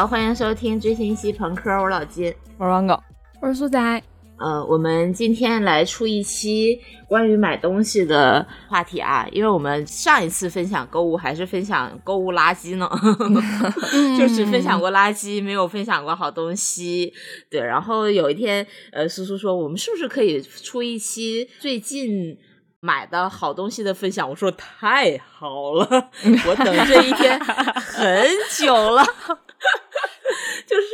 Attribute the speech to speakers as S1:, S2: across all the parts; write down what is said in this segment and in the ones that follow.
S1: 好，欢迎收听最新一期朋克，我老金，
S2: 我是王狗，
S3: 我是苏仔。
S1: 呃，我们今天来出一期关于买东西的话题啊，因为我们上一次分享购物还是分享购物垃圾呢，就只分享过垃圾，没有分享过好东西。对，然后有一天，呃，苏苏说，我们是不是可以出一期最近买的好东西的分享？我说太好了，我等这一天很久了。就是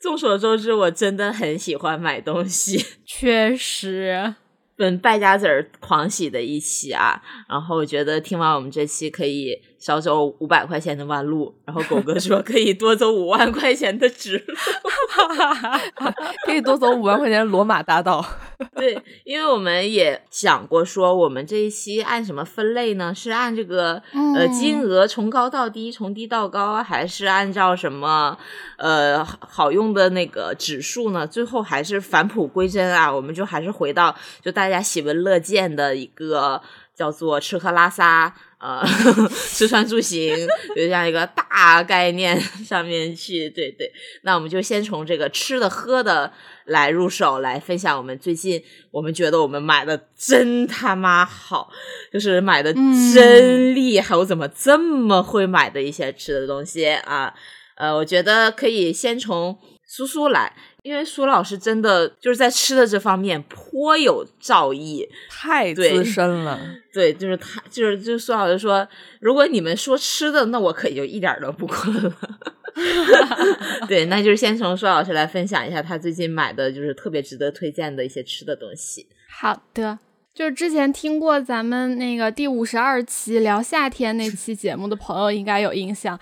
S1: 众所周知，我真的很喜欢买东西，
S3: 确实，
S1: 本败家子儿狂喜的一期啊。然后我觉得听完我们这期可以。少走五百块钱的弯路，然后狗哥说可以多走五万块钱的直路，
S2: 可以多走五万块钱的罗马大道。
S1: 对，因为我们也想过，说我们这一期按什么分类呢？是按这个呃金额从高到低，从低到高，还是按照什么呃好用的那个指数呢？最后还是返璞归真啊？我们就还是回到就大家喜闻乐见的一个叫做吃喝拉撒。呃，吃穿住行就这样一个大概念上面去，对对。那我们就先从这个吃的喝的来入手，来分享我们最近我们觉得我们买的真他妈好，就是买的真厉害，我怎么这么会买的一些吃的东西啊？呃，我觉得可以先从苏苏来。因为苏老师真的就是在吃的这方面颇有造诣，
S2: 太资深了。
S1: 对，就是他，就是就是苏老师说，如果你们说吃的，那我可就一点都不困了。对，那就是先从苏老师来分享一下他最近买的就是特别值得推荐的一些吃的东西。
S3: 好的，就是之前听过咱们那个第五十二期聊夏天那期节目的朋友应该有印象，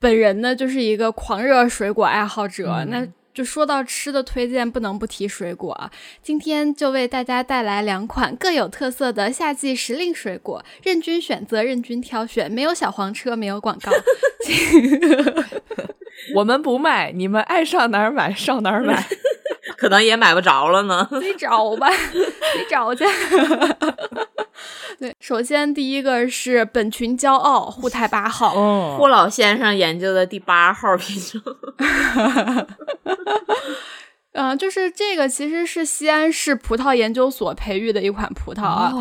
S3: 本人呢就是一个狂热水果爱好者，那。就说到吃的推荐，不能不提水果啊！今天就为大家带来两款各有特色的夏季时令水果，任君选择，任君挑选，没有小黄车，没有广告。
S2: 我们不卖，你们爱上哪儿买上哪儿买，
S1: 可能也买不着了呢。
S3: 自己找吧，自己找去。对，首先第一个是本群骄傲沪太八号，
S1: 霍老先生研究的第八号品种。
S3: 嗯，就是这个，其实是西安市葡萄研究所培育的一款葡萄啊。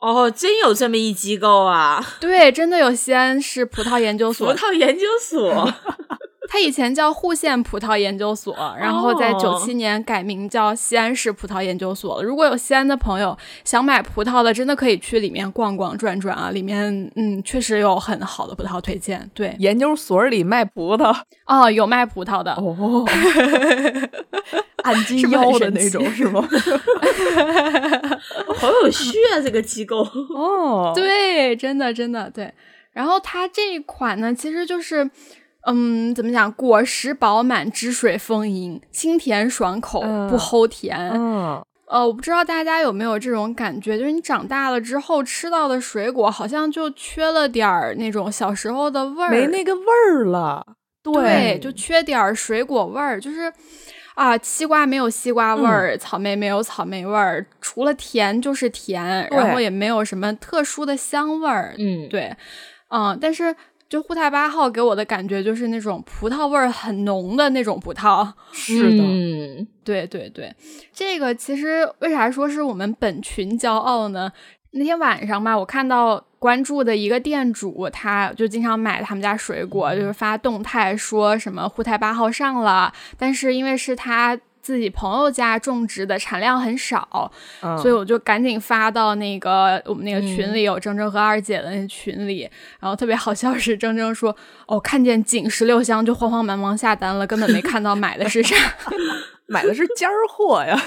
S1: 哦，真有这么一机构啊？
S3: 对，真的有西安市葡萄研究所。
S1: 葡萄研究所。
S3: 它以前叫户县葡萄研究所，然后在九七年改名叫西安市葡萄研究所。如果有西安的朋友想买葡萄的，真的可以去里面逛逛转转啊！里面嗯，确实有很好的葡萄推荐。对，
S2: 研究所里卖葡萄
S3: 哦，有卖葡萄的
S2: 哦，按斤腰的那种是吗？
S1: 好有趣啊，这个机构
S2: 哦，
S3: 对，真的真的对。然后它这一款呢，其实就是。嗯，怎么讲？果实饱满，汁水丰盈，清甜爽口，不齁甜。
S2: 嗯，
S3: 呃，我不知道大家有没有这种感觉，就是你长大了之后吃到的水果，好像就缺了点儿那种小时候的味儿，
S2: 没那个味儿了。
S3: 对，就缺点儿水果味儿，就是啊，西瓜没有西瓜味儿，草莓没有草莓味儿，除了甜就是甜，然后也没有什么特殊的香味儿。
S1: 嗯，
S3: 对，嗯，但是。就沪太八号给我的感觉就是那种葡萄味儿很浓的那种葡萄，
S2: 是的，
S1: 嗯，
S3: 对对对，这个其实为啥说是我们本群骄傲呢？那天晚上吧，我看到关注的一个店主，他就经常买他们家水果，就是发动态说什么沪太八号上了，但是因为是他。自己朋友家种植的产量很少，所以我就赶紧发到那个我们那个群里，有铮铮和二姐的那群里。然后特别好笑是，铮铮说：“哦，看见仅十六箱就慌慌忙忙下单了，根本没看到买的是啥，
S2: 买的是尖儿货呀。”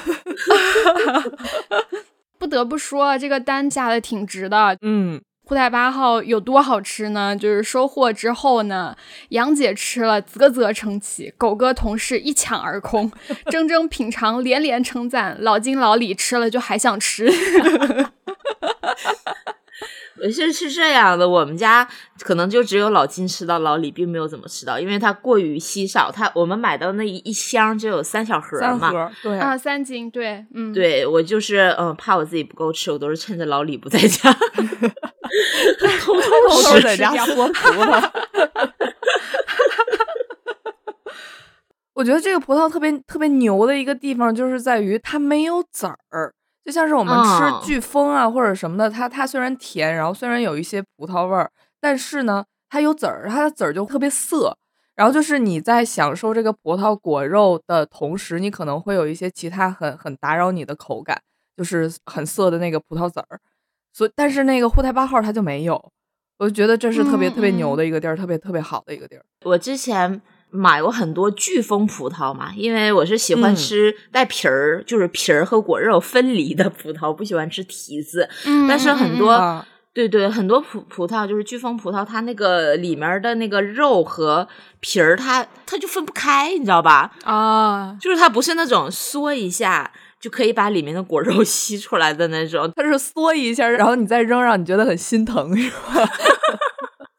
S3: 不得不说，这个单下的挺值的。
S2: 嗯。
S3: 兔袋八号有多好吃呢？就是收货之后呢，杨姐吃了啧啧称奇，狗哥同事一抢而空，铮铮品尝连连称赞，老金老李吃了就还想吃。
S1: 是是这样的，我们家可能就只有老金吃到，老李并没有怎么吃到，因为它过于稀少。他我们买到那一一箱就有三小盒
S2: 嘛，对
S3: 啊，三斤，对，嗯，
S1: 对我就是嗯，怕我自己不够吃，我都是趁着老李不在家 偷偷
S2: 偷偷在家剥 葡萄。我觉得这个葡萄特别特别牛的一个地方，就是在于它没有籽儿，就像是我们吃飓风啊或者什么的，它它虽然甜，然后虽然有一些葡萄味儿，但是呢，它有籽儿，它的籽儿就特别涩。然后就是你在享受这个葡萄果肉的同时，你可能会有一些其他很很打扰你的口感，就是很涩的那个葡萄籽儿。所以，但是那个沪太八号它就没有，我就觉得这是特别特别牛的一个地儿，特别特别好的一个地儿。
S1: 我之前买过很多巨峰葡萄嘛，因为我是喜欢吃带皮儿，就是皮儿和果肉分离的葡萄，不喜欢吃提子。
S3: 嗯，
S1: 但是很多，对对，很多葡葡萄就是巨峰葡萄，它那个里面的那个肉和皮儿，它它就分不开，你知道吧？
S3: 啊，
S1: 就是它不是那种缩一下。就可以把里面的果肉吸出来的那种，
S2: 它是缩一下，然后你再扔，让你觉得很心疼，是吧？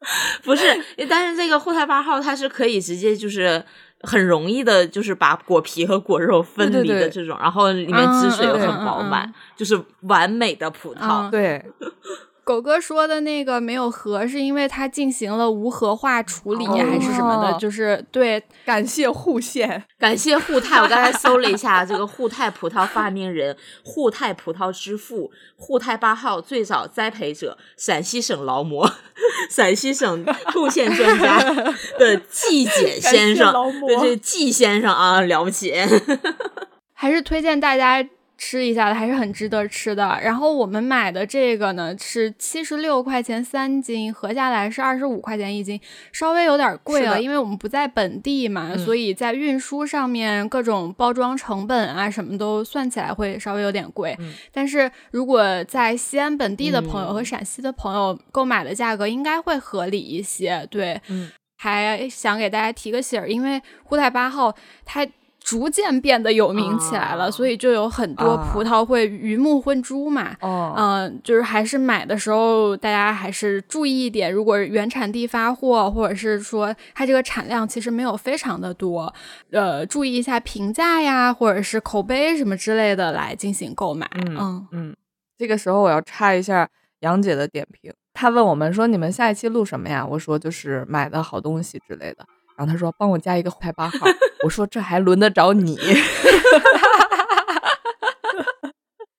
S1: 不是，但是这个后台八号它是可以直接就是很容易的，就是把果皮和果肉分离的这种，然后里面汁水又很饱满，就是完美的葡萄。
S2: 对。
S3: 狗哥说的那个没有核，是因为它进行了无核化处理还是什么的？就是对，
S2: 感谢户县，
S1: 感谢沪太。我刚才搜了一下，这个沪太葡萄发明人、沪太葡萄之父、沪太八号最早栽培者、陕西省劳模、陕西省户县专家的季 简先生，对这季先生啊，了不起，
S3: 还是推荐大家。吃一下的还是很值得吃的。然后我们买的这个呢是七十六块钱三斤，合下来是二十五块钱一斤，稍微有点贵了，因为我们不在本地嘛，所以在运输上面各种包装成本啊什么都算起来会稍微有点贵。但是如果在西安本地的朋友和陕西的朋友购买的价格应该会合理一些。对，还想给大家提个醒儿，因为沪太八号它。逐渐变得有名起来了，所以就有很多葡萄会鱼目混珠嘛。嗯，就是还是买的时候，大家还是注意一点。如果原产地发货，或者是说它这个产量其实没有非常的多，呃，注意一下评价呀，或者是口碑什么之类的来进行购买。
S2: 嗯嗯，这个时候我要插一下杨姐的点评，她问我们说：“你们下一期录什么呀？”我说：“就是买的好东西之类的。”然后他说：“帮我加一个后排八号。”我说：“这还轮得着你？”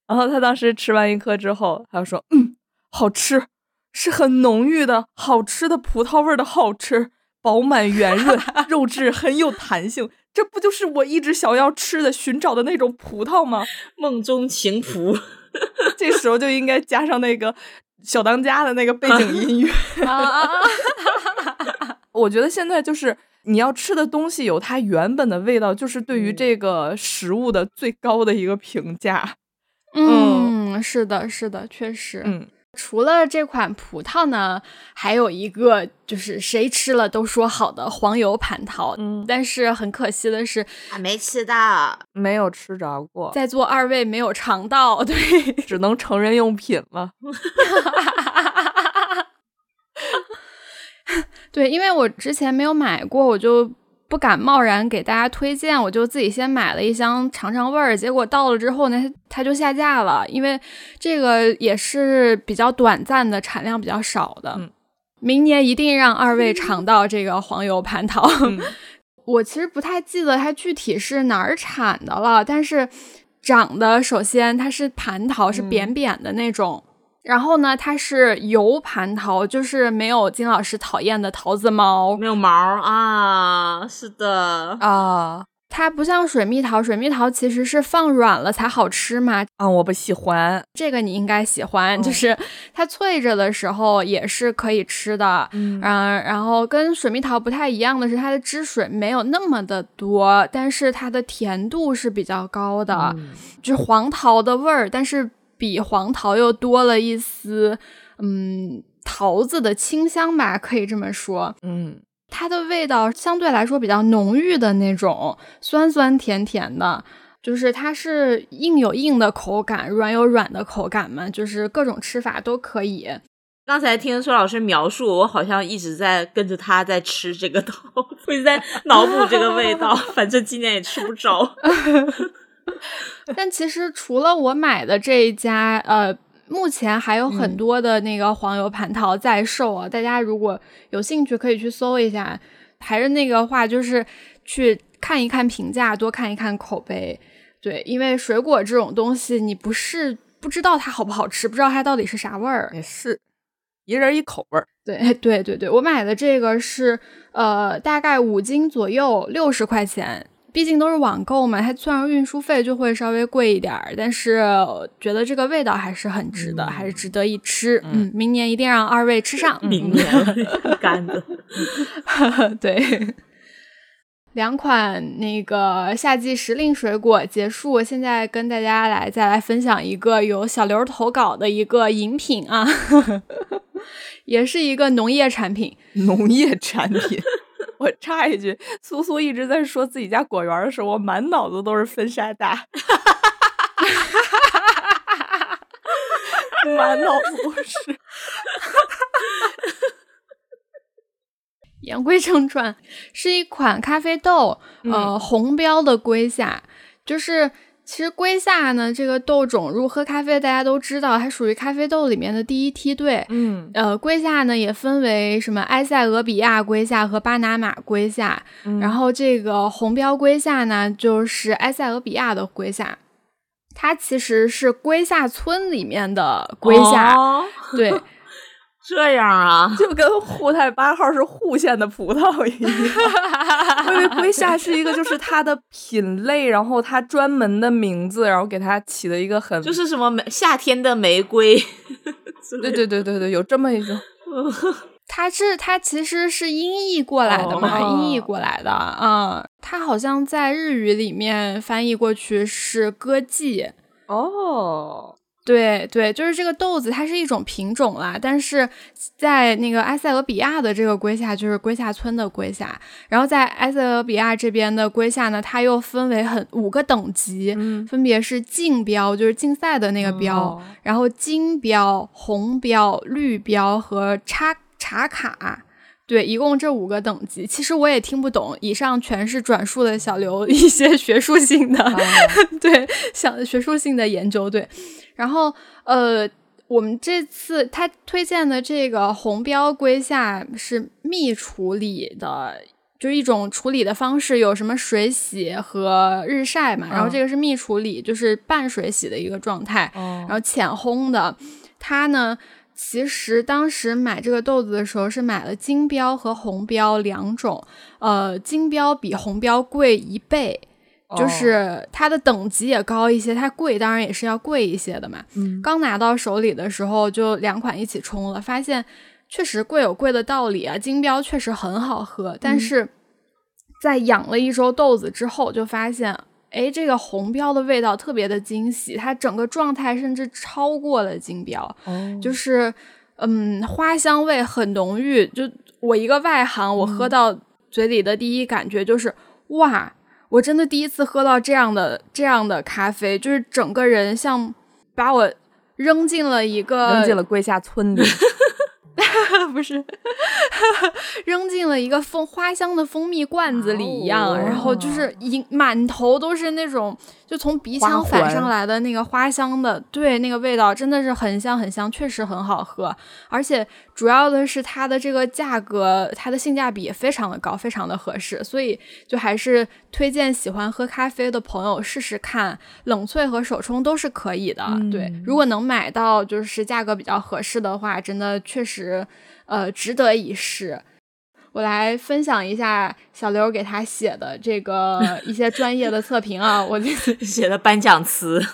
S2: 然后他当时吃完一颗之后，他说：“嗯，好吃，是很浓郁的好吃的葡萄味的好吃，饱满圆润，肉质很有弹性。这不就是我一直想要吃的、寻找的那种葡萄吗？
S1: 梦中情 葡。
S2: 这时候就应该加上那个小当家的那个背景音乐。”我觉得现在就是你要吃的东西有它原本的味道，就是对于这个食物的最高的一个评价。
S3: 嗯，是的，是的，确实。
S2: 嗯，
S3: 除了这款葡萄呢，还有一个就是谁吃了都说好的黄油蟠桃。
S2: 嗯，
S3: 但是很可惜的是，
S1: 还没吃到，
S2: 没有吃着过，
S3: 在座二位没有尝到，对，
S2: 只能成人用品了。
S3: 对，因为我之前没有买过，我就不敢贸然给大家推荐，我就自己先买了一箱尝尝味儿。结果到了之后呢，它就下架了，因为这个也是比较短暂的，产量比较少的。明年一定让二位尝到这个黄油蟠桃。我其实不太记得它具体是哪儿产的了，但是长得首先它是蟠桃，是扁扁的那种。然后呢，它是油蟠桃，就是没有金老师讨厌的桃子毛，
S1: 没有毛啊，是的。
S2: 啊，
S3: 它不像水蜜桃，水蜜桃其实是放软了才好吃嘛，
S2: 啊，我不喜欢，
S3: 这个你应该喜欢，就。是它脆着的时候也是可以吃的，嗯，然后跟水蜜桃不太一样的是，它的汁水没有那么的多，但是它的甜度是比较高的，就是黄桃的味儿，但是。比黄桃又多了一丝，嗯，桃子的清香吧，可以这么说。
S2: 嗯，
S3: 它的味道相对来说比较浓郁的那种，酸酸甜甜的，就是它是硬有硬的口感，软有软的口感嘛，就是各种吃法都可以。
S1: 刚才听苏老师描述，我好像一直在跟着他在吃这个桃，我 一直在脑补这个味道，反正今年也吃不着。
S3: 但其实除了我买的这一家，呃，目前还有很多的那个黄油蟠桃在售啊。大家如果有兴趣，可以去搜一下。还是那个话，就是去看一看评价，多看一看口碑。对，因为水果这种东西，你不是不知道它好不好吃，不知道它到底是啥味儿。
S2: 也是，一人一口味儿。
S3: 对对对对，我买的这个是呃，大概五斤左右，六十块钱。毕竟都是网购嘛，它虽然运输费就会稍微贵一点儿，但是觉得这个味道还是很值的，还是值得一吃。嗯，明年一定让二位吃上。
S1: 明年干的，
S3: 对。两款那个夏季时令水果结束，现在跟大家来再来分享一个有小刘投稿的一个饮品啊，也是一个农业产品。
S2: 农业产品。我插一句，苏苏一直在说自己家果园的时候，我满脑子都是分沙大，满脑子都是。
S3: 言归正传，是一款咖啡豆，呃，红标的龟夏，就是。其实龟夏呢，这个豆种如果喝咖啡，大家都知道，它属于咖啡豆里面的第一梯队。
S2: 嗯，
S3: 呃，龟夏呢也分为什么埃塞俄比亚龟夏和巴拿马龟夏，然后这个红标龟夏呢就是埃塞俄比亚的龟夏，它其实是龟夏村里面的龟夏，对。
S1: 这样啊，
S2: 就跟沪太八号是户县的葡萄一样。因为龟夏是一个，就是它的品类，然后它专门的名字，然后给它起了一个很，
S1: 就是什么玫夏天的玫瑰。
S2: 对对对对对，有这么一种。
S3: 它是它其实是音译过来的嘛，音译过来的嗯。它好像在日语里面翻译过去是歌妓
S2: 哦。
S3: 对对，就是这个豆子，它是一种品种啦。但是在那个埃塞俄比亚的这个龟下，就是龟下村的龟下。然后在埃塞俄比亚这边的龟下呢，它又分为很五个等级，分别是竞标，就是竞赛的那个标，然后金标、红标、绿标和插茶卡。对，一共这五个等级，其实我也听不懂。以上全是转述的小刘 一些学术性的，对，想学术性的研究。对，然后呃，我们这次他推荐的这个红标龟下是蜜处理的，就是一种处理的方式，有什么水洗和日晒嘛。然后这个是蜜处理，就是半水洗的一个状态，然后浅烘的。它呢？其实当时买这个豆子的时候是买了金标和红标两种，呃，金标比红标贵一倍，就是它的等级也高一些，它贵当然也是要贵一些的嘛。
S2: 嗯，
S3: 刚拿到手里的时候就两款一起冲了，发现确实贵有贵的道理啊，金标确实很好喝，但是在养了一周豆子之后就发现。哎，这个红标的味道特别的惊喜，它整个状态甚至超过了金标，就是嗯，花香味很浓郁。就我一个外行，我喝到嘴里的第一感觉就是哇，我真的第一次喝到这样的这样的咖啡，就是整个人像把我扔进了一个
S2: 扔进了龟下村里。
S3: 不是，扔进了一个蜂花香的蜂蜜罐子里一样，然后就是一满头都是那种。就从鼻腔反上来的那个花香的，对那个味道真的是很香很香，确实很好喝。而且主要的是它的这个价格，它的性价比也非常的高，非常的合适。所以就还是推荐喜欢喝咖啡的朋友试试看，冷萃和手冲都是可以的。对，如果能买到就是价格比较合适的话，真的确实呃值得一试。我来分享一下小刘给他写的这个 一些专业的测评啊，我
S1: 写的颁奖词，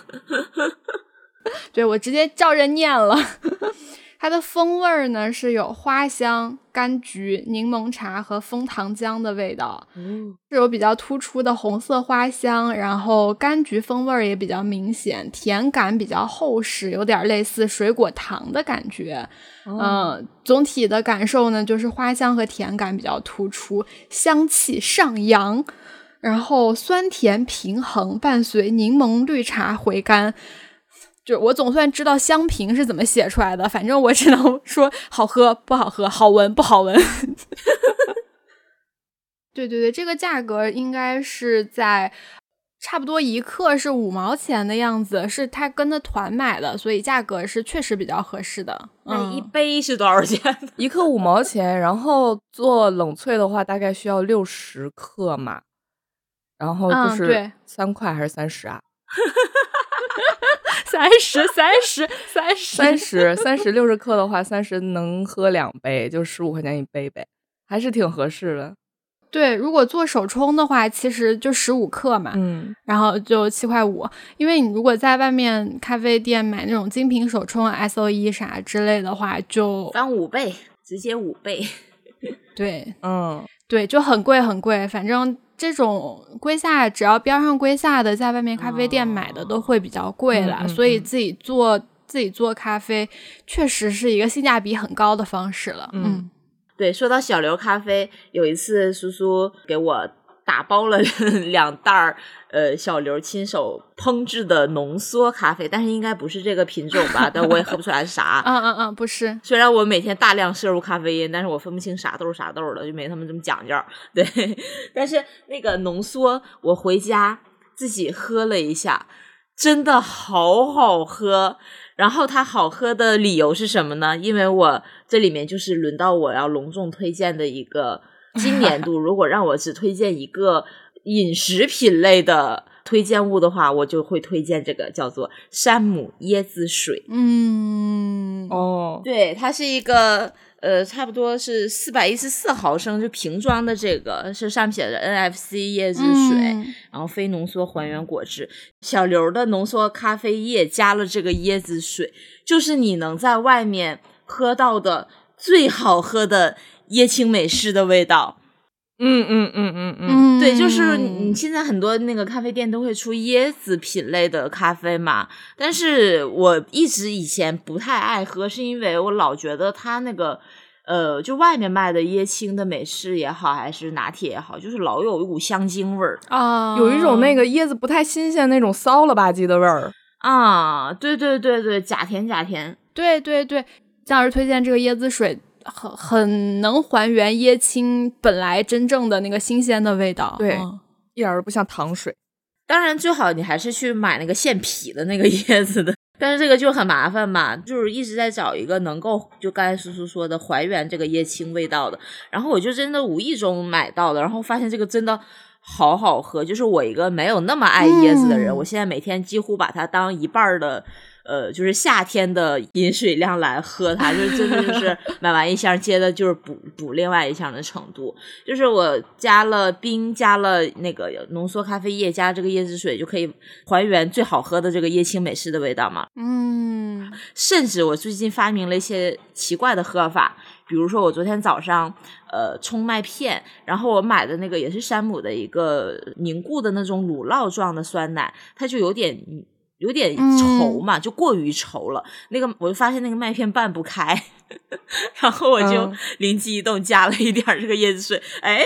S3: 对我直接照着念了。它的风味儿呢是有花香、柑橘、柠檬茶和枫糖浆的味道，是有比较突出的红色花香，然后柑橘风味儿也比较明显，甜感比较厚实，有点类似水果糖的感觉。嗯，总体的感受呢就是花香和甜感比较突出，香气上扬，然后酸甜平衡，伴随柠檬绿茶回甘。就我总算知道香评是怎么写出来的，反正我只能说好喝不好喝，好闻不好闻。对对对，这个价格应该是在差不多一克是五毛钱的样子，是他跟着团买的，所以价格是确实比较合适的。
S1: 那一杯是多少钱？
S2: 一克五毛钱，然后做冷萃的话大概需要六十克嘛。然后就是三块还是三十啊？
S3: 三十，三十，三十，
S2: 三十，三十六十克的话，三十能喝两杯，就十五块钱一杯呗，还是挺合适的。
S3: 对，如果做手冲的话，其实就十五克嘛，
S2: 嗯，
S3: 然后就七块五。因为你如果在外面咖啡店买那种精品手冲，S O E 啥之类的话，就
S1: 翻五倍，直接五倍。
S3: 对，
S2: 嗯，
S3: 对，就很贵很贵。反正这种龟下，只要边上龟下的，在外面咖啡店买的都会比较贵了。所以自己做自己做咖啡，确实是一个性价比很高的方式了。嗯。
S1: 对，说到小刘咖啡，有一次苏苏给我打包了 两袋儿，呃，小刘亲手烹制的浓缩咖啡，但是应该不是这个品种吧？但我也喝不出来是啥。
S3: 嗯嗯嗯，不是。
S1: 虽然我每天大量摄入咖啡因，但是我分不清啥豆啥豆的，就没他们这么讲究。对，但是那个浓缩，我回家自己喝了一下，真的好好喝。然后它好喝的理由是什么呢？因为我这里面就是轮到我要隆重推荐的一个今年度，如果让我只推荐一个饮食品类的推荐物的话，我就会推荐这个叫做山姆椰子水。
S3: 嗯，
S2: 哦，
S1: 对，它是一个。呃，差不多是四百一十四毫升，就瓶装的这个是上面写的 NFC 椰子水，然后非浓缩还原果汁，小刘的浓缩咖啡液加了这个椰子水，就是你能在外面喝到的最好喝的椰青美式的味道。
S2: 嗯嗯嗯嗯嗯，
S1: 对，就是你现在很多那个咖啡店都会出椰子品类的咖啡嘛，但是我一直以前不太爱喝，是因为我老觉得它那个呃，就外面卖的椰青的美式也好，还是拿铁也好，就是老有一股香精味儿。
S3: 啊，
S2: 有一种那个椰子不太新鲜那种骚了吧唧的味儿。
S1: 啊，对对对对，假甜假甜，
S3: 对对对，姜老师推荐这个椰子水。很很能还原椰青本来真正的那个新鲜的味道，
S2: 对，一点都不像糖水。
S1: 当然，最好你还是去买那个现皮的那个椰子的，但是这个就很麻烦嘛，就是一直在找一个能够就刚才叔叔说的还原这个椰青味道的。然后我就真的无意中买到的，然后发现这个真的好好喝。就是我一个没有那么爱椰子的人，我现在每天几乎把它当一半的。呃，就是夏天的饮水量来喝它，就真的就是 买完一箱接着就是补补另外一箱的程度。就是我加了冰，加了那个浓缩咖啡液，加这个椰子水，就可以还原最好喝的这个椰青美式的味道嘛。
S3: 嗯，
S1: 甚至我最近发明了一些奇怪的喝法，比如说我昨天早上呃冲麦片，然后我买的那个也是山姆的一个凝固的那种乳酪状的酸奶，它就有点。有点稠嘛，就过于稠了。那个我就发现那个麦片拌不开，然后我就灵机一动加了一点这个椰子水，哎，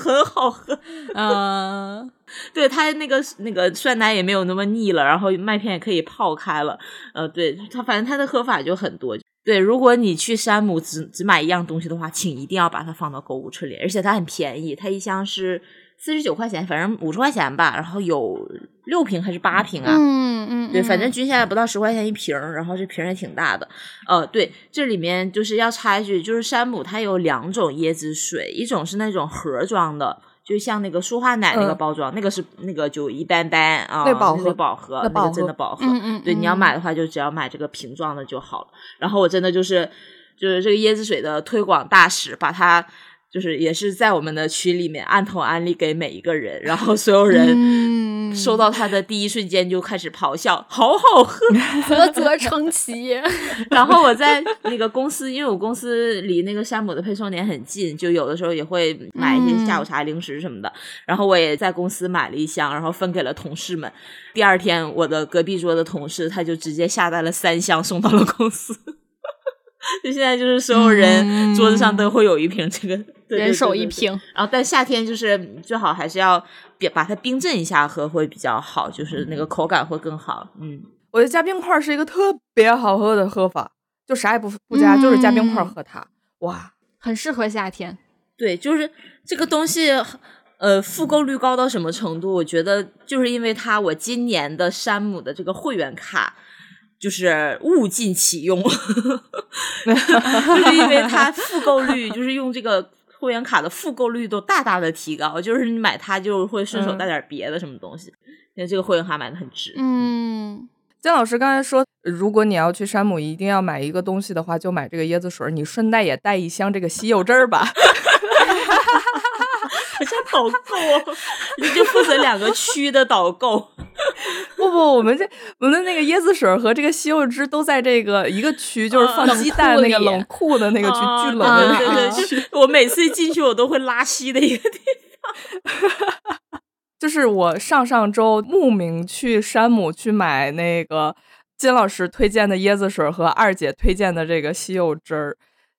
S1: 很好喝。
S3: 嗯，
S1: 对它那个那个酸奶也没有那么腻了，然后麦片也可以泡开了。呃，对它反正它的喝法就很多。对，如果你去山姆只只买一样东西的话，请一定要把它放到购物车里，而且它很便宜，它一箱是。四十九块钱，反正五十块钱吧，然后有六瓶还是八瓶啊？
S3: 嗯嗯，
S1: 对，反正均下来不到十块钱一瓶，然后这瓶也挺大的。呃，对，这里面就是要插一句，就是山姆它有两种椰子水，一种是那种盒装的，就像那个舒化奶那个包装，那个是那个就一般般啊，那
S2: 饱和
S1: 饱和，那个真的饱和。
S3: 嗯嗯，
S1: 对，你要买的话就只要买这个瓶装的就好了。然后我真的就是就是这个椰子水的推广大使，把它。就是也是在我们的群里面按头安利给每一个人，然后所有人收到它的第一瞬间就开始咆哮，好好喝，
S3: 啧啧称奇。
S1: 然后我在那个公司，因为我公司离那个山姆的配送点很近，就有的时候也会买一些下午茶零食什么的。然后我也在公司买了一箱，然后分给了同事们。第二天，我的隔壁桌的同事他就直接下单了三箱送到了公司。就现在就是所有人桌子上都会有一瓶这个。
S3: 人手一瓶，
S1: 然后但夏天就是最好还是要别把它冰镇一下喝会比较好，就是那个口感会更好。嗯，
S2: 我觉得加冰块是一个特别好喝的喝法，就啥也不不加，就是加冰块喝它，哇，
S3: 很适合夏天。
S1: 对，就是这个东西，呃，复购率高到什么程度？我觉得就是因为它，我今年的山姆的这个会员卡就是物尽其用，就是因为它复购率 就是用这个。会员卡的复购率都大大的提高，就是你买它就会顺手带点别的什么东西，因为这个会员卡买的很值。
S3: 嗯，
S2: 姜老师刚才说，如果你要去山姆，一定要买一个东西的话，就买这个椰子水，你顺带也带一箱这个西柚汁儿吧。
S1: 导购，你就负责两个区的导购。
S2: 不不，我们这我们的那个椰子水和这个西柚汁都在这个一个区，就是放鸡蛋那个冷库的那个区，巨冷的那个
S1: 区。我每次进去，我都会拉稀的一个地
S2: 方。就是我上上周慕名去山姆去买那个金老师推荐的椰子水和二姐推荐的这个西柚汁儿。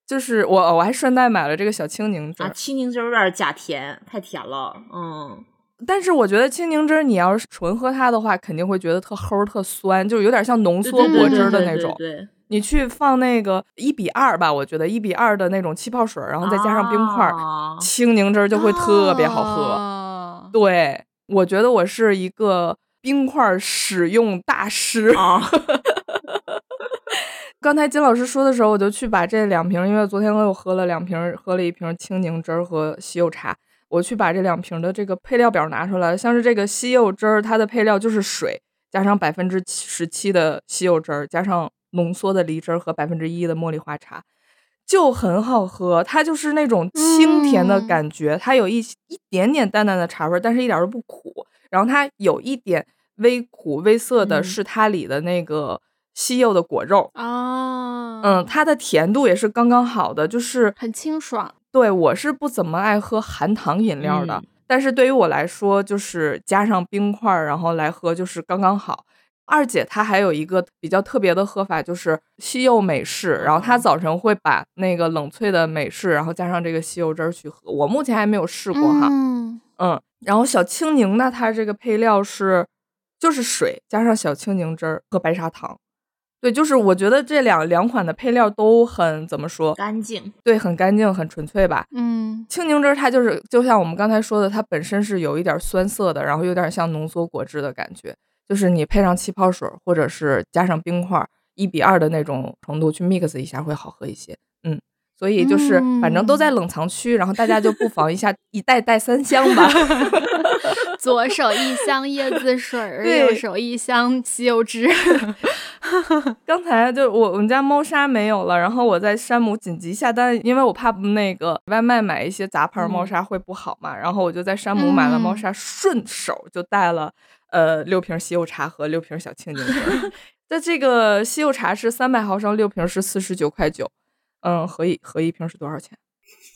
S2: 就是我，我还顺带买了这个小青柠汁
S1: 啊，青柠汁有点假甜，太甜了。嗯，
S2: 但是我觉得青柠汁你要是纯喝它的话，肯定会觉得特齁、特酸，就有点像浓缩果汁的那种。
S1: 对，
S2: 你去放那个一比二吧，我觉得一比二的那种气泡水，然后再加上冰块，青柠汁就会特别好喝。对，我觉得我是一个冰块使用大师。刚才金老师说的时候，我就去把这两瓶，因为昨天我又喝了两瓶，喝了一瓶青柠汁儿和西柚茶，我去把这两瓶的这个配料表拿出来。像是这个西柚汁儿，它的配料就是水加上百分之十七的西柚汁儿，加上浓缩的梨汁儿和百分之一的茉莉花茶，就很好喝。它就是那种清甜的感觉，它有一一点点淡淡的茶味，但是一点都不苦。然后它有一点微苦微涩的，是它里的那个。西柚的果肉
S3: 啊，
S2: 嗯，它的甜度也是刚刚好的，就是
S3: 很清爽。
S2: 对我是不怎么爱喝含糖饮料的，但是对于我来说，就是加上冰块然后来喝就是刚刚好。二姐她还有一个比较特别的喝法，就是西柚美式，然后她早晨会把那个冷萃的美式，然后加上这个西柚汁儿去喝。我目前还没有试过哈，嗯，然后小青柠呢，它这个配料是就是水加上小青柠汁儿和白砂糖。对，就是我觉得这两两款的配料都很怎么说？
S1: 干净。
S2: 对，很干净，很纯粹吧？
S3: 嗯。
S2: 青柠汁它就是就像我们刚才说的，它本身是有一点酸涩的，然后有点像浓缩果汁的感觉。就是你配上气泡水，或者是加上冰块，一比二的那种程度去 mix 一下会好喝一些。嗯。所以就是反正都在冷藏区，然后大家就不妨一下一袋带三箱吧。
S3: 左手一箱椰子水儿，右手一箱西柚汁。
S2: 刚才就我我们家猫砂没有了，然后我在山姆紧急下单，因为我怕那个外卖买一些杂牌猫砂会不好嘛，然后我就在山姆买了猫砂，顺手就带了呃六瓶西柚茶和六瓶小青柠汁。那这个西柚茶是三百毫升，六瓶是四十九块九，嗯，合一合一瓶是多少钱？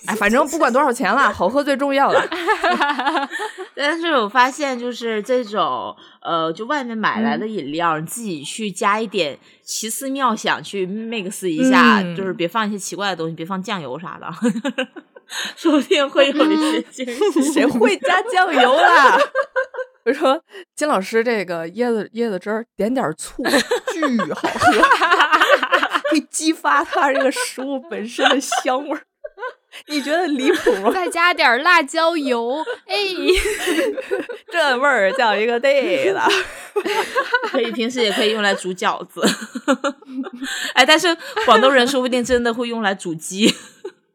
S2: 哎，反正不管多少钱了，好喝最重要了。
S1: 但是我发现，就是这种呃，就外面买来的饮料，你自己去加一点奇思妙想去 mix 一下，就是别放一些奇怪的东西，别放酱油啥的，说不定会有一些惊喜。
S2: 谁会加酱油啦？我说金老师，这个椰子椰子汁儿点点醋，巨好喝，可以激发它这个食物本身的香味儿。你觉得离谱吗？
S3: 再加点辣椒油，哎，
S2: 这味儿叫一个对的。
S1: 可以平时也可以用来煮饺子。哎，但是广东人说不定真的会用来煮鸡，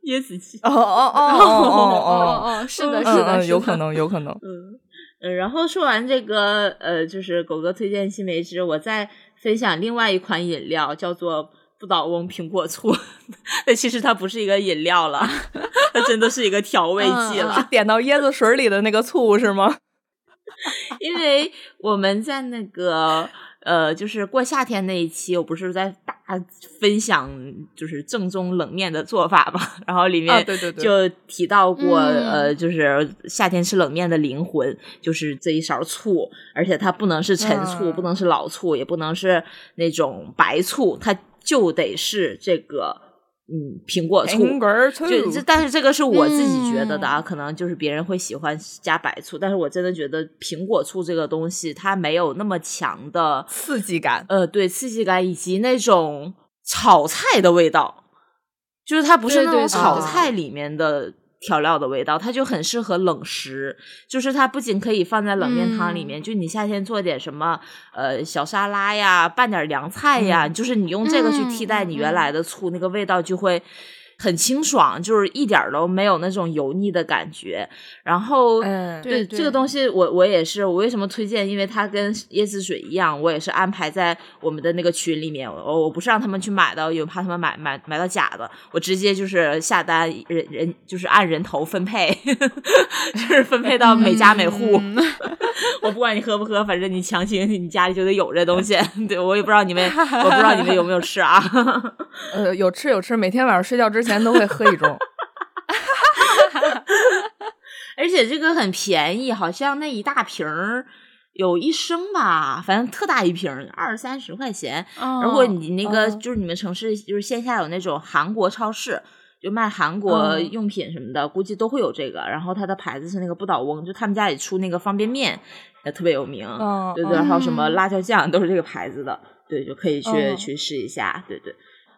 S1: 椰子鸡。
S2: 哦哦哦哦哦
S3: 哦哦，是的，是的，
S2: 有可能，有可能。
S1: 嗯嗯，然后说完这个，呃，就是狗哥推荐新梅汁，我再分享另外一款饮料，叫做。不倒翁苹果醋，那其实它不是一个饮料了，它真的是一个调味剂了。
S2: 点到椰子水里的那个醋是吗？
S1: 因为我们在那个呃，就是过夏天那一期，我不是在大分享就是正宗冷面的做法嘛，然后里面就提到过呃，就是夏天吃冷面的灵魂就是这一勺醋，而且它不能是陈醋，不能是老醋，也不能是那种白醋，它。就得是这个，嗯，苹果醋，就这，但是这个是我自己觉得的啊，可能就是别人会喜欢加白醋，但是我真的觉得苹果醋这个东西，它没有那么强的
S2: 刺激感，
S1: 呃，对，刺激感以及那种炒菜的味道，就是它不是那种炒菜里面的。调料的味道，它就很适合冷食，就是它不仅可以放在冷面汤里面，就你夏天做点什么呃小沙拉呀，拌点凉菜呀，就是你用这个去替代你原来的醋，那个味道就会很清爽，就是一点都没有那种油腻的感觉。然后，
S2: 嗯，
S1: 对这个东西，我我也是，我为什么推荐？因为它跟椰子水一样，我也是安排在我们的那个群里面。我我不是让他们去买的，因为怕他们买买买到假的。我直接就是下单，人人就是按人头分配，就是分配到每家每户。我不管你喝不喝，反正你强行你家里就得有这东西。对我也不知道你们，我不知道你们有没有吃啊？
S2: 呃，有吃有吃，每天晚上睡觉之前都会喝一盅。
S1: 而且这个很便宜，好像那一大瓶儿有一升吧，反正特大一瓶，二三十块钱。如果你那个就是你们城市就是线下有那种韩国超市，就卖韩国用品什么的，估计都会有这个。然后它的牌子是那个不倒翁，就他们家里出那个方便面也特别有名，对对，还有什么辣椒酱都是这个牌子的，对，就可以去去试一下，对对。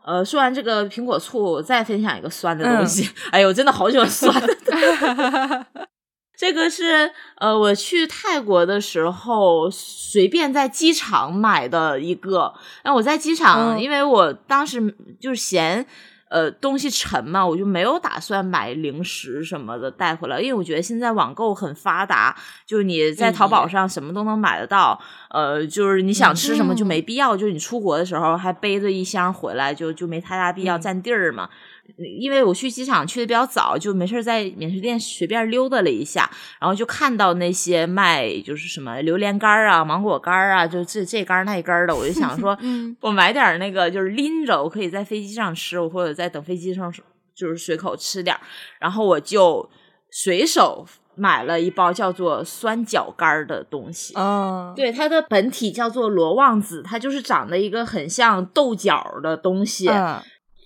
S1: 呃，说完这个苹果醋，我再分享一个酸的东西。哎呦，真的好喜欢酸的。这个是呃，我去泰国的时候随便在机场买的一个。那我在机场，因为我当时就是嫌。呃，东西沉嘛，我就没有打算买零食什么的带回来，因为我觉得现在网购很发达，就是你在淘宝上什么都能买得到。呃，就是你想吃什么就没必要，就是你出国的时候还背着一箱回来，就就没太大必要占地儿嘛。因为我去机场去的比较早，就没事在免税店随便溜达了一下，然后就看到那些卖就是什么榴莲干啊、芒果干啊，就这这干那干的，我就想说，我买点那个就是拎着，我可以在飞机上吃，或者在等飞机上就是随口吃点然后我就随手买了一包叫做酸角干的东西。
S2: 嗯，
S1: 对，它的本体叫做罗望子，它就是长得一个很像豆角的东西。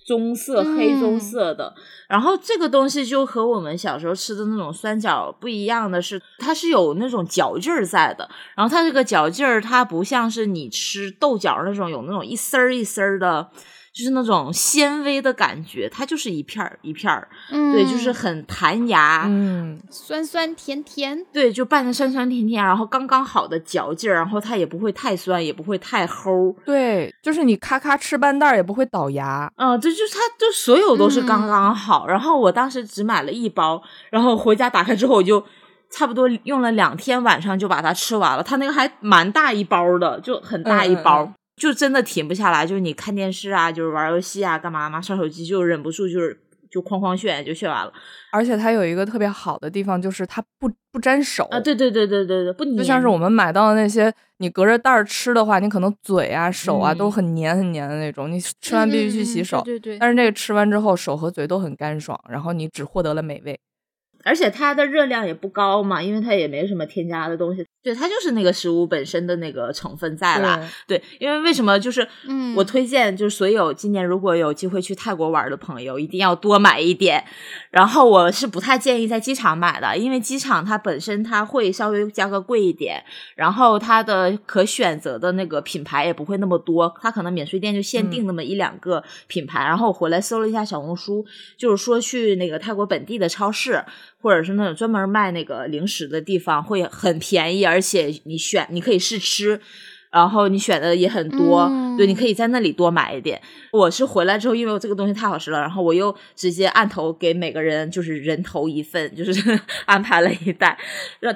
S1: 棕色、黑棕色的，然后这个东西就和我们小时候吃的那种酸角不一样的是，它是有那种嚼劲儿在的。然后它这个嚼劲儿，它不像是你吃豆角那种有那种一丝儿一丝儿的。就是那种纤维的感觉，它就是一片儿一片儿，对，就是很弹牙，
S2: 嗯，
S3: 酸酸甜甜，
S1: 对，就拌的酸酸甜甜，然后刚刚好的嚼劲儿，然后它也不会太酸，也不会太齁，
S2: 对，就是你咔咔吃半袋儿也不会倒牙，
S1: 嗯，这就是它，就所有都是刚刚好。然后我当时只买了一包，然后回家打开之后，我就差不多用了两天晚上就把它吃完了。它那个还蛮大一包的，就很大一包。就真的停不下来，就是你看电视啊，就是玩游戏啊，干嘛嘛，刷手机就忍不住，就是就哐哐炫，就炫完了。
S2: 而且它有一个特别好的地方，就是它不不沾手
S1: 啊，对对对对对对，不
S2: 就像是我们买到的那些，你隔着袋儿吃的话，你可能嘴啊、手啊都很黏很黏的那种，你吃完必须去洗手。
S3: 对对。
S2: 但是这个吃完之后，手和嘴都很干爽，然后你只获得了美味。
S1: 而且它的热量也不高嘛，因为它也没什么添加的东西，对，它就是那个食物本身的那个成分在了。对，因为为什么就是我推荐，就是所有今年如果有机会去泰国玩的朋友，一定要多买一点。然后我是不太建议在机场买的，因为机场它本身它会稍微价格贵一点，然后它的可选择的那个品牌也不会那么多，它可能免税店就限定那么一两个品牌。然后我回来搜了一下小红书，就是说去那个泰国本地的超市。或者是那种专门卖那个零食的地方会很便宜，而且你选你可以试吃，然后你选的也很多，对，你可以在那里多买一点。我是回来之后，因为我这个东西太好吃了，然后我又直接按头给每个人就是人头一份，就是 安排了一袋。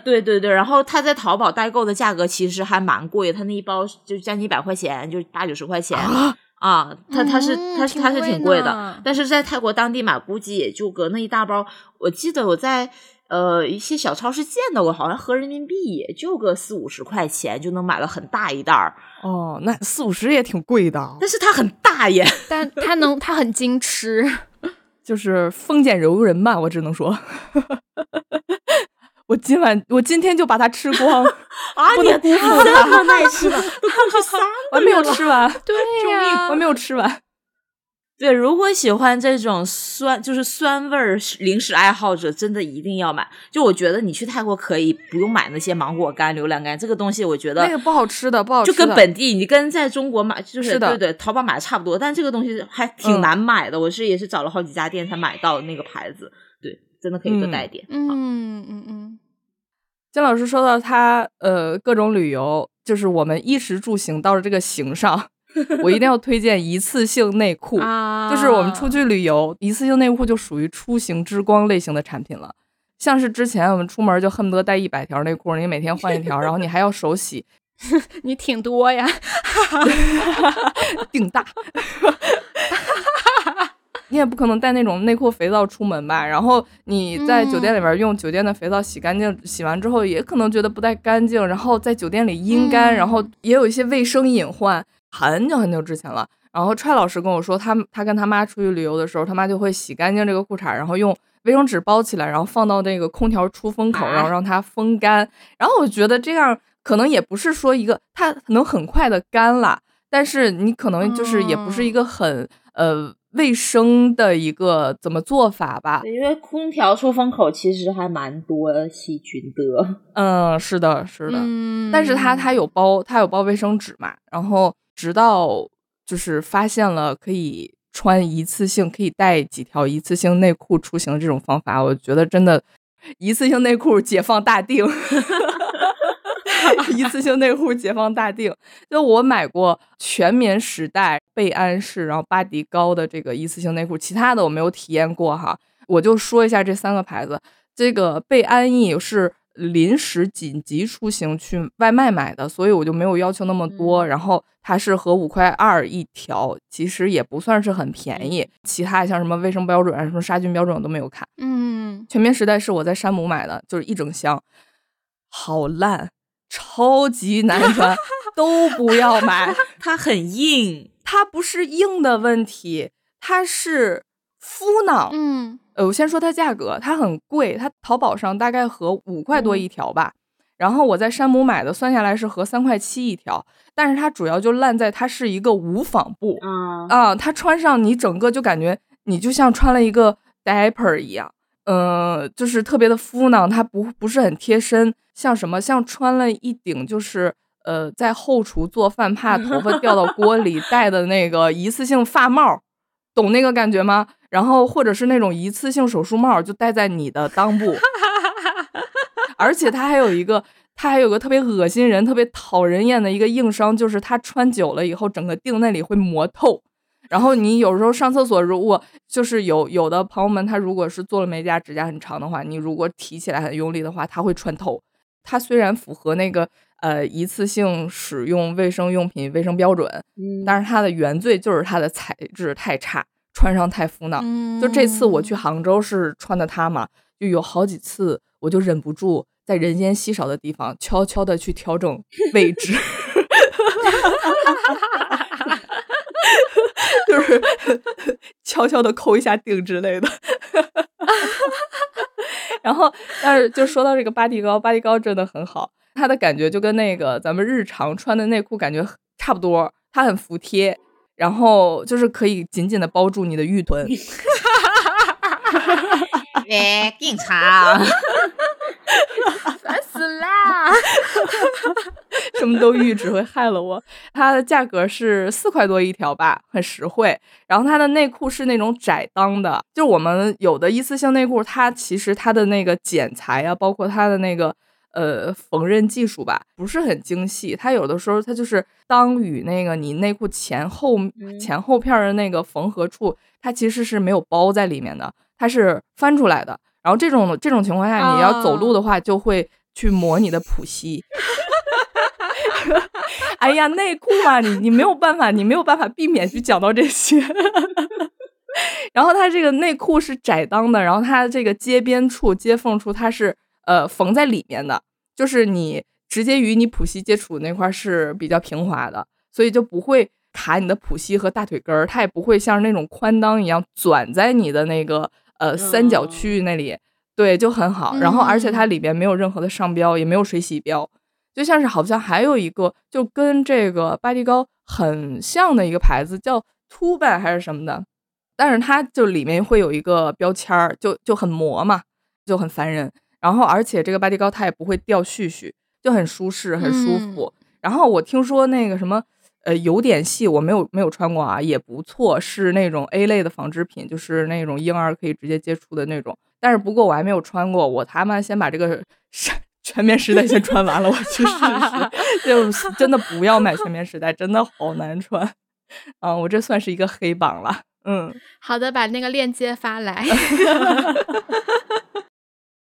S1: 对对对，然后他在淘宝代购的价格其实还蛮贵，他那一包就将近一百块钱，就八九十块钱。啊，它它是它是它是挺贵的，但是在泰国当地买估计也就隔那一大包。我记得我在呃一些小超市见到过，好像合人民币也就个四五十块钱就能买了很大一袋儿。
S2: 哦，那四五十也挺贵的，
S1: 但是它很大耶，
S3: 但它能它很矜持，
S2: 就是丰俭由人吧，我只能说。我今晚，我今天就把它吃光
S1: 啊！你这么耐吃的，都过去三
S2: 我还没有吃完，
S3: 对呀，
S2: 我还没有吃完。
S1: 对，如果喜欢这种酸，就是酸味儿零食爱好者，真的一定要买。就我觉得你去泰国可以不用买那些芒果干、榴莲干，这个东西我觉得
S2: 那个不好吃的，不好
S1: 吃。就跟本地你跟在中国买，就是对对，淘宝买的差不多。但这个东西还挺难买的，我是也是找了好几家店才买到那个牌子。对，真的可以多带一点。
S3: 嗯嗯嗯。
S2: 金老师说到他呃各种旅游，就是我们衣食住行到了这个行上，我一定要推荐一次性内裤
S3: 啊。
S2: 就是我们出去旅游，一次性内裤就属于出行之光类型的产品了。像是之前我们出门就恨不得带一百条内裤，你每天换一条，然后你还要手洗，
S3: 你挺多呀，
S2: 顶大。你也不可能带那种内裤肥皂出门吧？然后你在酒店里边用酒店的肥皂洗干净，洗完之后也可能觉得不太干净，然后在酒店里阴干，然后也有一些卫生隐患。很久很久之前了，然后踹老师跟我说，他他跟他妈出去旅游的时候，他妈就会洗干净这个裤衩，然后用卫生纸包起来，然后放到那个空调出风口，然后让它风干。然后我觉得这样可能也不是说一个它能很快的干了，但是你可能就是也不是一个很呃。卫生的一个怎么做法吧？
S1: 因为空调出风口其实还蛮多细菌的。
S2: 嗯，是的，是的。嗯，但是它它有包，它有包卫生纸嘛。然后直到就是发现了可以穿一次性，可以带几条一次性内裤出行这种方法，我觉得真的，一次性内裤解放大定。一次性内裤解放大定，就我买过全棉时代、贝安氏，然后巴迪高的这个一次性内裤，其他的我没有体验过哈。我就说一下这三个牌子，这个贝安逸是临时紧急出行去外卖买的，所以我就没有要求那么多。然后它是合五块二一条，其实也不算是很便宜。其他像什么卫生标准啊、什么杀菌标准我都没有看。
S3: 嗯，
S2: 全棉时代是我在山姆买的，就是一整箱，好烂。超级难穿，都不要买。
S1: 它很硬，
S2: 它不是硬的问题，它是敷囊。
S3: 嗯，
S2: 呃，我先说它价格，它很贵，它淘宝上大概合五块多一条吧。然后我在山姆买的，算下来是合三块七一条。但是它主要就烂在它是一个无纺布。
S1: 啊
S2: 啊，它穿上你整个就感觉你就像穿了一个 diaper 一样。嗯，就是特别的敷囊，它不不是很贴身，像什么像穿了一顶就是呃在后厨做饭怕头发掉到锅里戴的那个一次性发帽，懂那个感觉吗？然后或者是那种一次性手术帽，就戴在你的裆部，而且它还有一个它还有个特别恶心人、特别讨人厌的一个硬伤，就是它穿久了以后，整个腚那里会磨透。然后你有时候上厕所，如果就是有有的朋友们，他如果是做了美甲，指甲很长的话，你如果提起来很用力的话，它会穿透。它虽然符合那个呃一次性使用卫生用品卫生标准，但是它的原罪就是它的材质太差，穿上太敷囊。就这次我去杭州是穿的它嘛，就有好几次我就忍不住在人烟稀少的地方悄悄的去调整位置。就是悄悄的抠一下腚之类的，然后，但是就说到这个巴蒂高，巴蒂高真的很好，它的感觉就跟那个咱们日常穿的内裤感觉差不多，它很服帖，然后就是可以紧紧的包住你的玉臀。
S1: 哎，警察。
S3: 烦死啦！
S2: 什么都预只会害了我。它的价格是四块多一条吧，很实惠。然后它的内裤是那种窄裆的，就我们有的一次性内裤，它其实它的那个剪裁啊，包括它的那个呃缝纫技术吧，不是很精细。它有的时候它就是裆与那个你内裤前后前后片的那个缝合处，它其实是没有包在里面的，它是翻出来的。然后这种这种情况下，你要走路的话，就会去磨你的普膝。哎呀，内裤嘛，你你没有办法，你没有办法避免去讲到这些。然后它这个内裤是窄裆的，然后它这个接边处、接缝处，它是呃缝在里面的，就是你直接与你普膝接触那块是比较平滑的，所以就不会卡你的普膝和大腿根儿，它也不会像那种宽裆一样钻在你的那个。呃，三角区域那里，对，就很好。然后，而且它里边没有任何的商标，也没有水洗标，就像是好像还有一个，就跟这个巴蒂高很像的一个牌子，叫 Two 还是什么的，但是它就里面会有一个标签儿，就就很磨嘛，就很烦人。然后，而且这个巴蒂高它也不会掉絮絮，就很舒适，很舒服。然后我听说那个什么。呃，有点细，我没有没有穿过啊，也不错，是那种 A 类的纺织品，就是那种婴儿可以直接接触的那种。但是不过我还没有穿过，我他妈先把这个全棉时代先穿完了，我去试试。就真的不要买全棉时代，真的好难穿啊！我这算是一个黑榜了。嗯，
S3: 好的，把那个链接发来。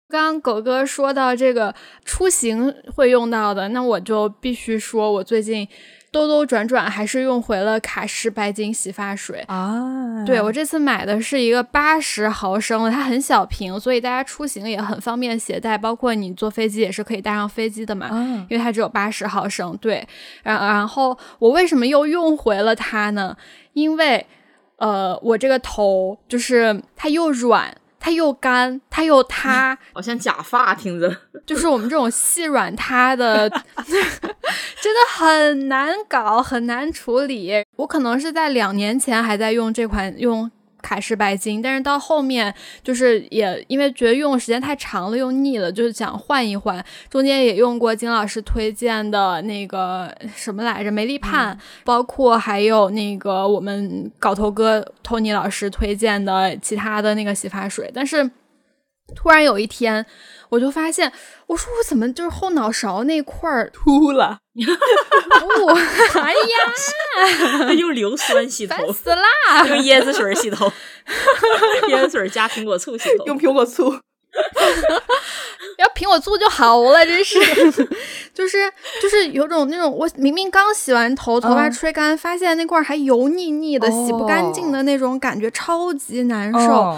S3: 刚 刚狗哥说到这个出行会用到的，那我就必须说，我最近兜兜转转还是用回了卡诗白金洗发水
S2: 啊。
S3: 对我这次买的是一个八十毫升的，它很小瓶，所以大家出行也很方便携带，包括你坐飞机也是可以带上飞机的嘛。因为它只有八十毫升。对，然然后我为什么又用回了它呢？因为呃，我这个头就是它又软。它又干，它又塌，
S1: 好像假发，听着
S3: 就是我们这种细软塌的，真的很难搞，很难处理。我可能是在两年前还在用这款用。卡诗白金，但是到后面就是也因为觉得用的时间太长了，用腻了，就是想换一换。中间也用过金老师推荐的那个什么来着，梅丽盼，包括还有那个我们搞头哥托尼老师推荐的其他的那个洗发水，但是突然有一天。我就发现，我说我怎么就是后脑勺那块儿
S2: 秃了？
S3: 不，哎呀，
S1: 用硫酸洗头，
S3: 烦死啦！
S1: 用椰子水洗头，椰子水加苹果醋洗头，
S2: 用苹果醋，
S3: 要苹果醋就好了，真是，就是就是有种那种，我明明刚洗完头，头发吹干，发现那块还油腻腻的，洗不干净的那种感觉，超级难受。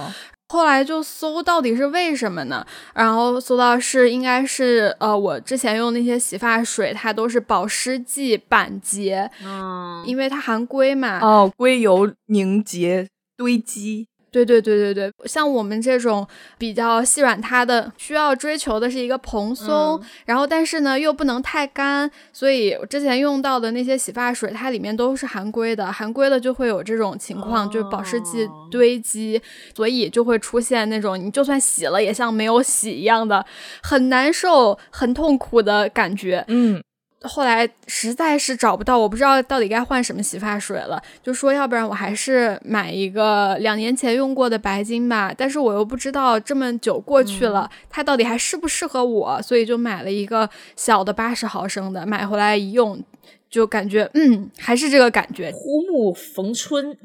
S3: 后来就搜到底是为什么呢？然后搜到是应该是呃，我之前用那些洗发水，它都是保湿剂板结，嗯，因为它含硅嘛，
S2: 哦，硅油凝结堆积。
S3: 对对对对对，像我们这种比较细软塌的，需要追求的是一个蓬松，然后但是呢又不能太干，所以之前用到的那些洗发水，它里面都是含硅的，含硅的就会有这种情况，就是保湿剂堆积，所以就会出现那种你就算洗了也像没有洗一样的很难受、很痛苦的感觉。
S2: 嗯。
S3: 后来实在是找不到，我不知道到底该换什么洗发水了，就说要不然我还是买一个两年前用过的白金吧。但是我又不知道这么久过去了，它到底还适不适合我，所以就买了一个小的八十毫升的。买回来一用，就感觉嗯，还是这个感觉，
S1: 枯木逢春。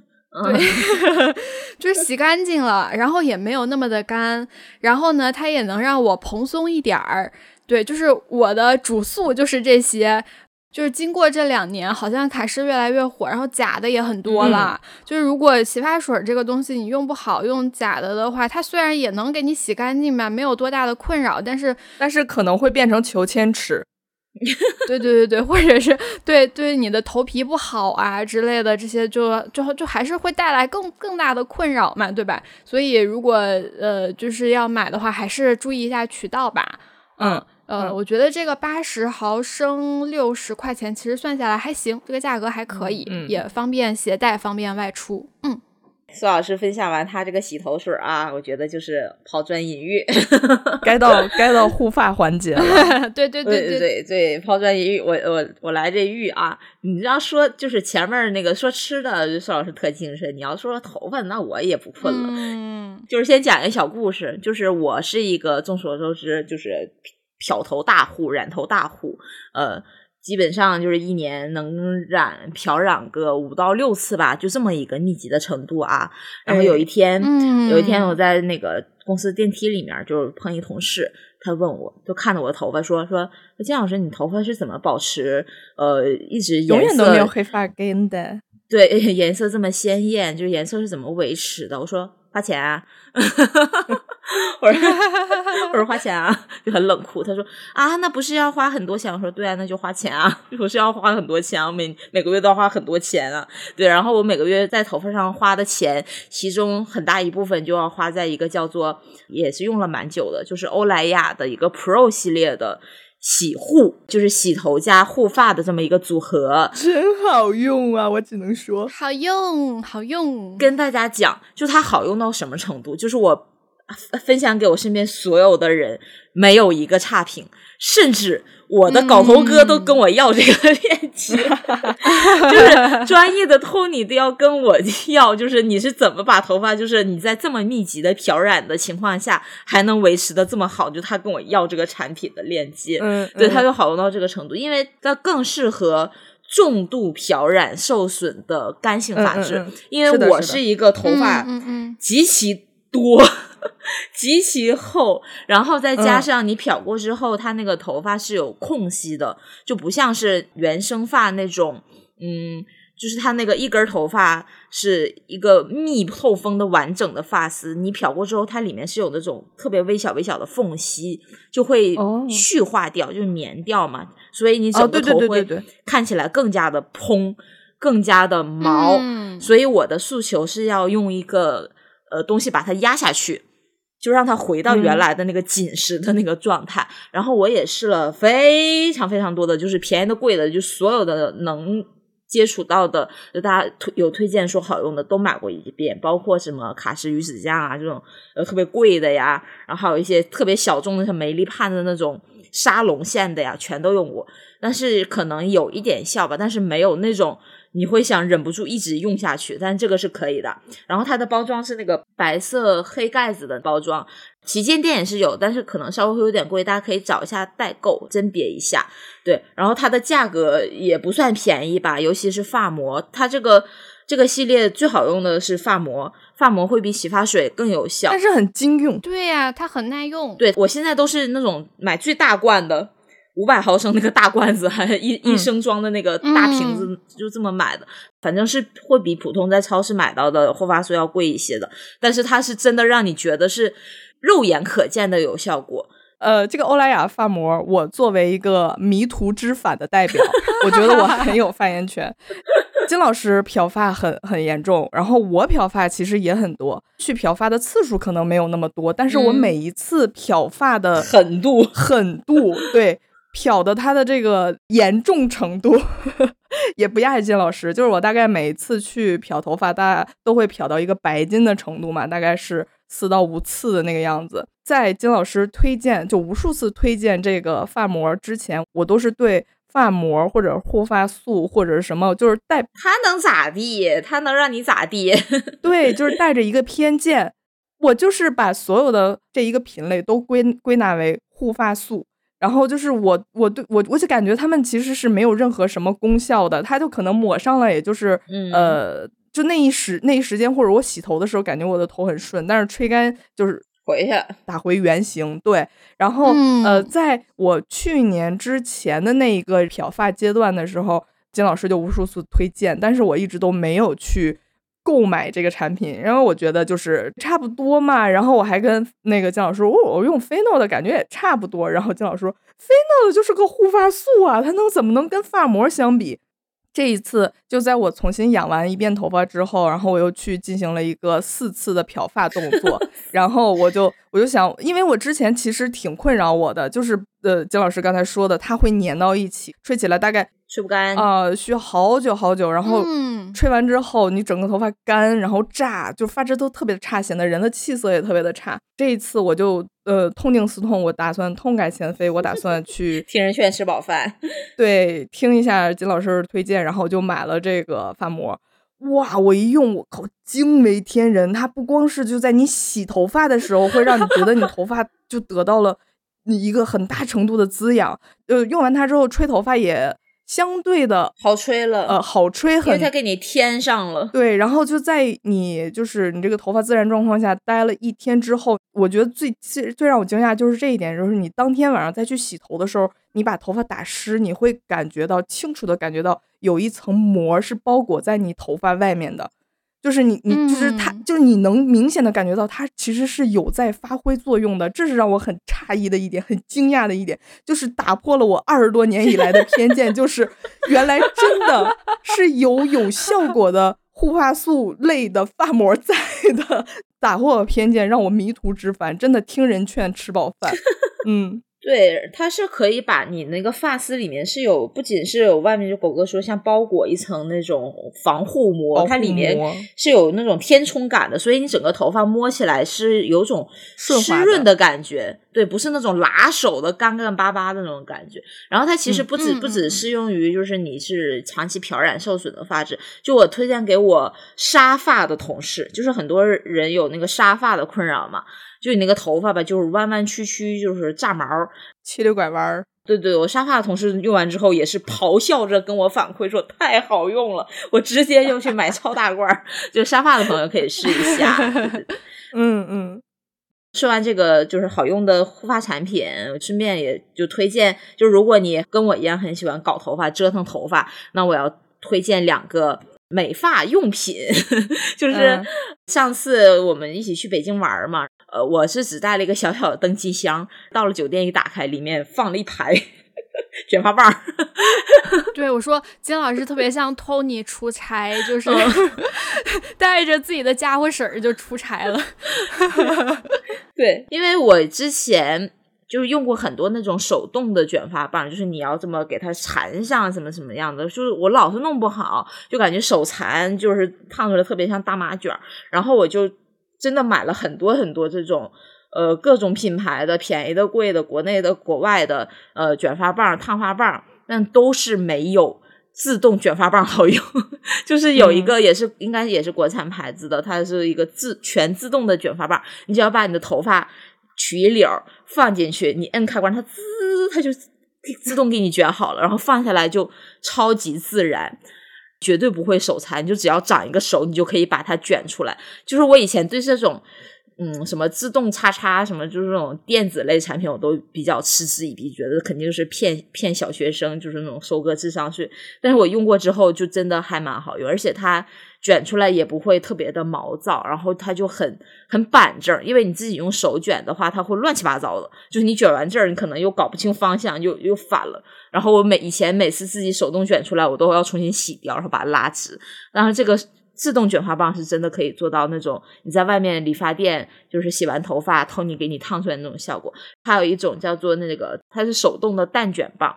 S3: 对，就是洗干净了，然后也没有那么的干，然后呢，它也能让我蓬松一点儿。对，就是我的主诉就是这些，就是经过这两年，好像卡诗越来越火，然后假的也很多了。就是如果洗发水这个东西你用不好，用假的的话，它虽然也能给你洗干净吧，没有多大的困扰，但是
S2: 但是可能会变成求千尺。
S3: 对对对对，或者是对对你的头皮不好啊之类的，这些就就就还是会带来更更大的困扰嘛，对吧？所以如果呃就是要买的话，还是注意一下渠道吧。
S2: 嗯。
S3: 呃，我觉得这个八十毫升六十块钱，其实算下来还行，这个价格还可以，也方便携带，方便外出。嗯，
S1: 苏老师分享完他这个洗头水啊，我觉得就是抛砖引玉，
S2: 该到该到护发环节了。
S3: 对对
S1: 对
S3: 对
S1: 对对，抛砖引玉，我我我来这玉啊！你要说就是前面那个说吃的，苏老师特精神。你要说头发，那我也不困了。
S3: 嗯，
S1: 就是先讲一个小故事，就是我是一个众所周知，就是。漂头大户，染头大户，呃，基本上就是一年能染漂染个五到六次吧，就这么一个密集的程度啊。然后有一天，有一天我在那个公司电梯里面，就是碰一同事，他问我，就看着我的头发说说，金老师，你头发是怎么保持呃一直
S2: 永远都没有黑发根的？
S1: 对，颜色这么鲜艳，就是颜色是怎么维持的？我说。花钱啊！我说 我说花钱啊，就很冷酷。他说啊，那不是要花很多钱？我说对啊，那就花钱啊，我是要花很多钱，每每个月都要花很多钱啊。对，然后我每个月在头发上花的钱，其中很大一部分就要花在一个叫做，也是用了蛮久的，就是欧莱雅的一个 Pro 系列的。洗护就是洗头加护发的这么一个组合，
S2: 真好用啊！我只能说
S3: 好用，好用。
S1: 跟大家讲，就它好用到什么程度？就是我分享给我身边所有的人，没有一个差评，甚至。我的搞头哥都跟我要这个链接，就是专业的 Tony 都要跟我要，就是你是怎么把头发，就是你在这么密集的漂染的情况下还能维持的这么好，就他跟我要这个产品的链接，
S2: 嗯，
S1: 对，他就好用到这个程度，因为它更适合重度漂染受损的干性发质，因为我
S2: 是
S1: 一个头发极其多、极其厚，然后再加上你漂过之后，它那个头发是有空隙的，就不像是原生发那种，嗯。就是它那个一根头发是一个密透风的完整的发丝，你漂过之后，它里面是有那种特别微小微小的缝隙，就会去化掉，就是棉掉嘛。所以你整个头会看起来更加的蓬，更加的毛。所以我的诉求是要用一个呃东西把它压下去，就让它回到原来的那个紧实的那个状态。然后我也试了非常非常多的，就是便宜的、贵的，就所有的能。接触到的，就大家推有推荐说好用的都买过一遍，包括什么卡诗鱼子酱啊这种呃特别贵的呀，然后还有一些特别小众的像梅丽盼的那种沙龙线的呀，全都用过。但是可能有一点效吧，但是没有那种你会想忍不住一直用下去。但这个是可以的。然后它的包装是那个白色黑盖子的包装。旗舰店也是有，但是可能稍微会有点贵，大家可以找一下代购甄别一下。对，然后它的价格也不算便宜吧，尤其是发膜，它这个这个系列最好用的是发膜，发膜会比洗发水更有效，
S2: 但是很经用。
S3: 对呀，它很耐用。
S1: 对我现在都是那种买最大罐的，五百毫升那个大罐子，还一一升装的那个大瓶子，就这么买的。反正是会比普通在超市买到的护发素要贵一些的，但是它是真的让你觉得是。肉眼可见的有效果，
S2: 呃，这个欧莱雅发膜，我作为一个迷途知返的代表，我觉得我很有发言权。金老师漂发很很严重，然后我漂发其实也很多，去漂发的次数可能没有那么多，但是我每一次漂发的
S1: 狠度
S2: 狠度，对漂的它的这个严重程度 也不亚于金老师，就是我大概每一次去漂头发，大家都会漂到一个白金的程度嘛，大概是。四到五次的那个样子，在金老师推荐就无数次推荐这个发膜之前，我都是对发膜或者护发素或者是什么，就是带
S1: 它能咋地？它能让你咋地？
S2: 对，就是带着一个偏见，我就是把所有的这一个品类都归归纳为护发素，然后就是我我对我我就感觉他们其实是没有任何什么功效的，它就可能抹上了，也就是呃。就那一时那一时间，或者我洗头的时候，感觉我的头很顺，但是吹干就是
S1: 回去
S2: 打回原形。对，然后呃，在我去年之前的那一个漂发阶段的时候，金老师就无数次推荐，但是我一直都没有去购买这个产品。然后我觉得就是差不多嘛，然后我还跟那个金老师说，我我用菲诺的感觉也差不多。然后金老师说，菲诺的就是个护发素啊，它能怎么能跟发膜相比？这一次就在我重新养完一遍头发之后，然后我又去进行了一个四次的漂发动作，然后我就我就想，因为我之前其实挺困扰我的，就是呃，金老师刚才说的，它会粘到一起，吹起来大概。
S1: 吹不干
S2: 啊，需要好久好久，然后吹完之后，你整个头发干，然后炸，就发质都特别的差，显得人的气色也特别的差。这一次我就呃痛定思痛，我打算痛改前非，我打算去
S1: 听人劝吃饱饭。
S2: 对，听一下金老师推荐，然后就买了这个发膜。哇，我一用，我靠，惊为天人！它不光是就在你洗头发的时候，会让你觉得你头发就得到了一个很大程度的滋养。呃，用完它之后吹头发也。相对的
S1: 好吹了，
S2: 呃，好吹，很，
S1: 因为它给你添上了。
S2: 对，然后就在你就是你这个头发自然状况下待了一天之后，我觉得最最最让我惊讶就是这一点，就是你当天晚上再去洗头的时候，你把头发打湿，你会感觉到清楚的感觉到有一层膜是包裹在你头发外面的。就是你，你就是它，就是你能明显的感觉到它其实是有在发挥作用的，这是让我很诧异的一点，很惊讶的一点，就是打破了我二十多年以来的偏见，就是 原来真的是有有效果的护发素类的发膜在的，打破了偏见，让我迷途知返，真的听人劝吃饱饭，嗯。
S1: 对，它是可以把你那个发丝里面是有，不仅是有外面就狗哥说像包裹一层那种防护膜，它里面是有那种填充感的，所以你整个头发摸起来是有种湿润的感觉。对，不是那种拉手的干干巴巴的那种感觉。然后它其实不止、
S3: 嗯
S1: 不只适用于就是你是长期漂染受损的发质，就我推荐给我沙发的同事，就是很多人有那个沙发的困扰嘛，就你那个头发吧，就是弯弯曲曲，就是炸毛。
S2: 七溜拐弯儿。
S1: 对对，我沙发的同事用完之后也是咆哮着跟我反馈说太好用了，我直接就去买超大罐儿。就沙发的朋友可以试一下。对对对
S2: 嗯嗯，
S1: 说完这个就是好用的护发产品，顺便也就推荐，就如果你跟我一样很喜欢搞头发、折腾头发，那我要推荐两个美发用品。就是
S2: 嗯
S1: 上次我们一起去北京玩嘛，呃，我是只带了一个小小的登机箱，到了酒店一打开，里面放了一排 卷发棒儿。
S3: 对我说，金老师特别像 Tony 出差，就是
S1: 嗯
S3: 带着自己的家伙事儿就出差了。
S1: 对，因为我之前就是用过很多那种手动的卷发棒，就是你要这么给它缠上，什么什么样的，就是我老是弄不好，就感觉手残，就是烫出来特别像大麻卷儿。然后我就真的买了很多很多这种。呃，各种品牌的，便宜的、贵的，国内的、国外的，呃，卷发棒、烫发棒，但都是没有自动卷发棒好用。就是有一个也是、应该也是国产牌子的，它是一个自全自动的卷发棒，你只要把你的头发取一绺放进去，你摁开关，它滋，它就自动给你卷好了，然后放下来就超级自然。绝对不会手残，就只要长一个手，你就可以把它卷出来。就是我以前对这种，嗯，什么自动叉叉，什么就是这种电子类产品，我都比较嗤之以鼻，觉得肯定是骗骗小学生，就是那种收割智商税。但是我用过之后，就真的还蛮好用，而且它卷出来也不会特别的毛躁，然后它就很很板正。因为你自己用手卷的话，它会乱七八糟的，就是你卷完这儿，你可能又搞不清方向，又又反了。然后我每以前每次自己手动卷出来，我都要重新洗掉，然后把它拉直。然后这个自动卷发棒是真的可以做到那种你在外面理发店就是洗完头发，Tony 给你烫出来那种效果。还有一种叫做那个，它是手动的蛋卷棒，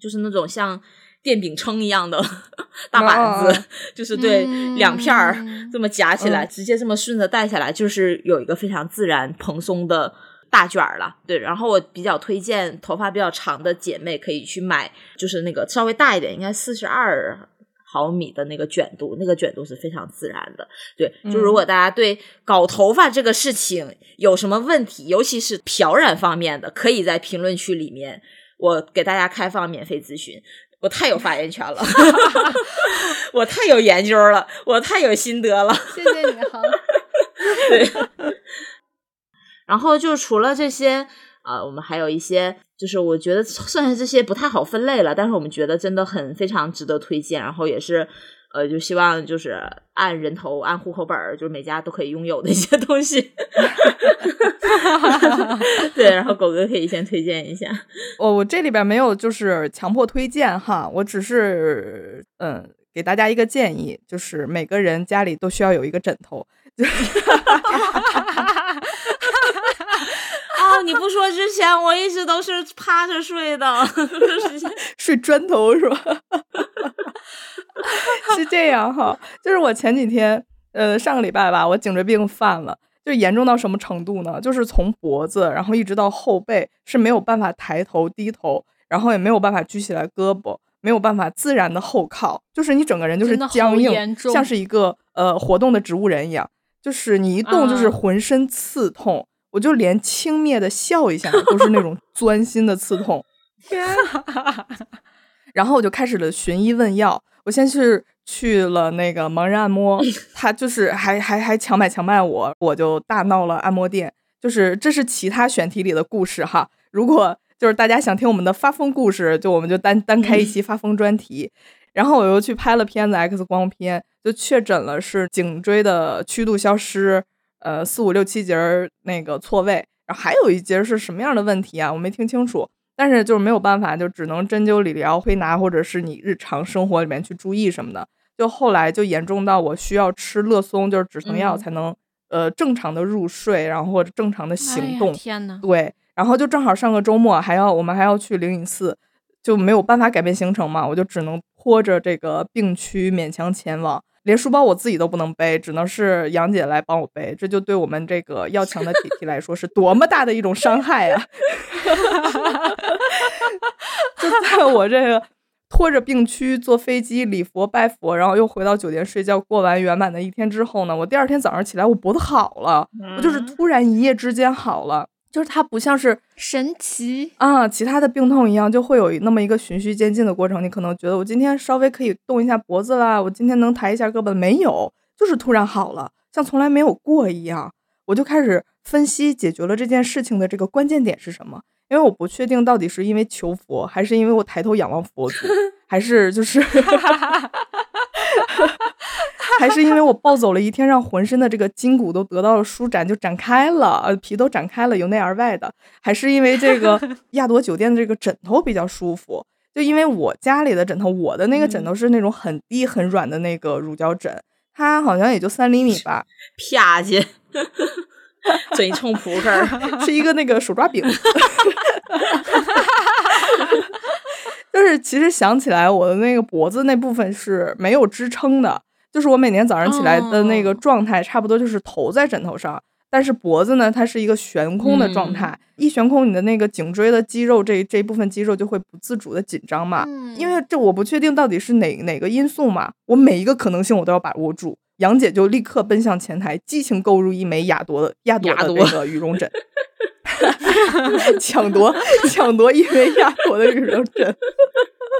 S1: 就是那种像电饼铛一样的 大板子，
S2: 哦
S1: 就是对、
S3: 嗯
S1: 两片儿这么夹起来，
S2: 嗯
S1: 直接这么顺着带下来，就是有一个非常自然蓬松的。大卷儿了，对，然后我比较推荐头发比较长的姐妹可以去买，就是那个稍微大一点，应该四十二毫米的那个卷度，那个卷度是非常自然的。对，就如果大家对搞头发这个事情有什么问题，尤其是漂染方面的，可以在评论区里面，我给大家开放免费咨询。我太有发言权了，我太有研究了，我太有心得了。
S3: 谢谢你，好。
S1: 对，然后就除了这些，啊，我们还有一些，就是我觉得剩下这些不太好分类了，但是我们觉得真的很非常值得推荐，然后也是。呃，就希望就是按人头、按户口本儿，就是每家都可以拥有的一些东西。对，然后狗哥可以先推荐一下。
S2: 我我这里边没有就是强迫推荐哈，我只是嗯给大家一个建议，就是每个人家里都需要有一个枕头。
S1: 哦，你不说之前，我一直都是趴着睡的，
S2: 睡砖头是吧？是这样哈，就是我前几天，呃，上个礼拜吧，我颈椎病犯了，就严重到什么程度呢？就是从脖子，然后一直到后背是没有办法抬头低头，然后也没有办法举起来胳膊，没有办法自然的后靠，就是你整个人就是僵硬像是一个呃活动的植物人一样，就是你一动就是
S1: 啊
S2: 浑身刺痛，我就连轻蔑的笑一下都是那种 钻心的刺痛。天然后我就开始了寻医问药，我先是去了那个盲人按摩，他就是还还还强买强卖我，我就大闹了按摩店。就是这是其他选题里的故事哈，如果就是大家想听我们的发疯故事，就我们就单单开一期发疯专题。然后我又去拍了片子 X 光片，就确诊了是颈椎的曲度消失，呃，四五六七节儿那个错位，然后还有一节是什么样的问题啊？我没听清楚。但是就是没有办法，就只能针灸、理疗、推拿，或者是你日常生活里面去注意什么的。就后来就严重到我需要吃乐松，就是止疼药
S1: 嗯
S2: 才能、呃正常的入睡，然后或者正常的行动。
S3: 哎天呐，
S2: 对，然后就正好上个周末还要我们还要去灵隐寺，就没有办法改变行程嘛，我就只能拖着这个病区勉强前往。连书包我自己都不能背，只能是杨姐来帮我背，这就对我们这个要强的体体来说是多么大的一种伤害啊！就在我这个拖着病躯坐飞机礼佛拜佛，然后又回到酒店睡觉，过完圆满的一天之后呢，我第二天早上起来，我脖子好了，我就是突然一夜之间好了。就是它不像是
S3: 神奇
S2: 啊，其他的病痛一样，就会有那么一个循序渐进的过程。你可能觉得我今天稍微可以动一下脖子啦，我今天能抬一下胳膊，没有，就是突然好了，像从来没有过一样。我就开始分析解决了这件事情的这个关键点是什么，因为我不确定到底是因为求佛，还是因为我抬头仰望佛祖，还是就是。还是因为我暴走了一天，让浑身的这个筋骨都得到了舒展，就展开了，呃，皮都展开了，由内而外的。还是因为这个 亚朵酒店的这个枕头比较舒服，就因为我家里的枕头，我的那个枕头是那种很低很软的那个乳胶枕，它好像也就三厘米吧，
S1: 啪去，嘴冲 扑克，
S2: 是一个那个手抓饼。就是其实想起来，我的那个脖子那部分是没有支撑的。就是我每年早上起来的那个状态，差不多就是头在枕头上，但是脖子呢，它是一个悬空的状态。一悬空，你的那个颈椎的肌肉这这一部分肌肉就会不自主的紧张嘛。因为这我不确定到底是哪哪个因素嘛，我每一个可能性我都要把握住。杨姐就立刻奔向前台，激情购入一枚雅朵的雅朵的那个羽绒枕，抢夺抢夺一枚亚朵的羽绒枕。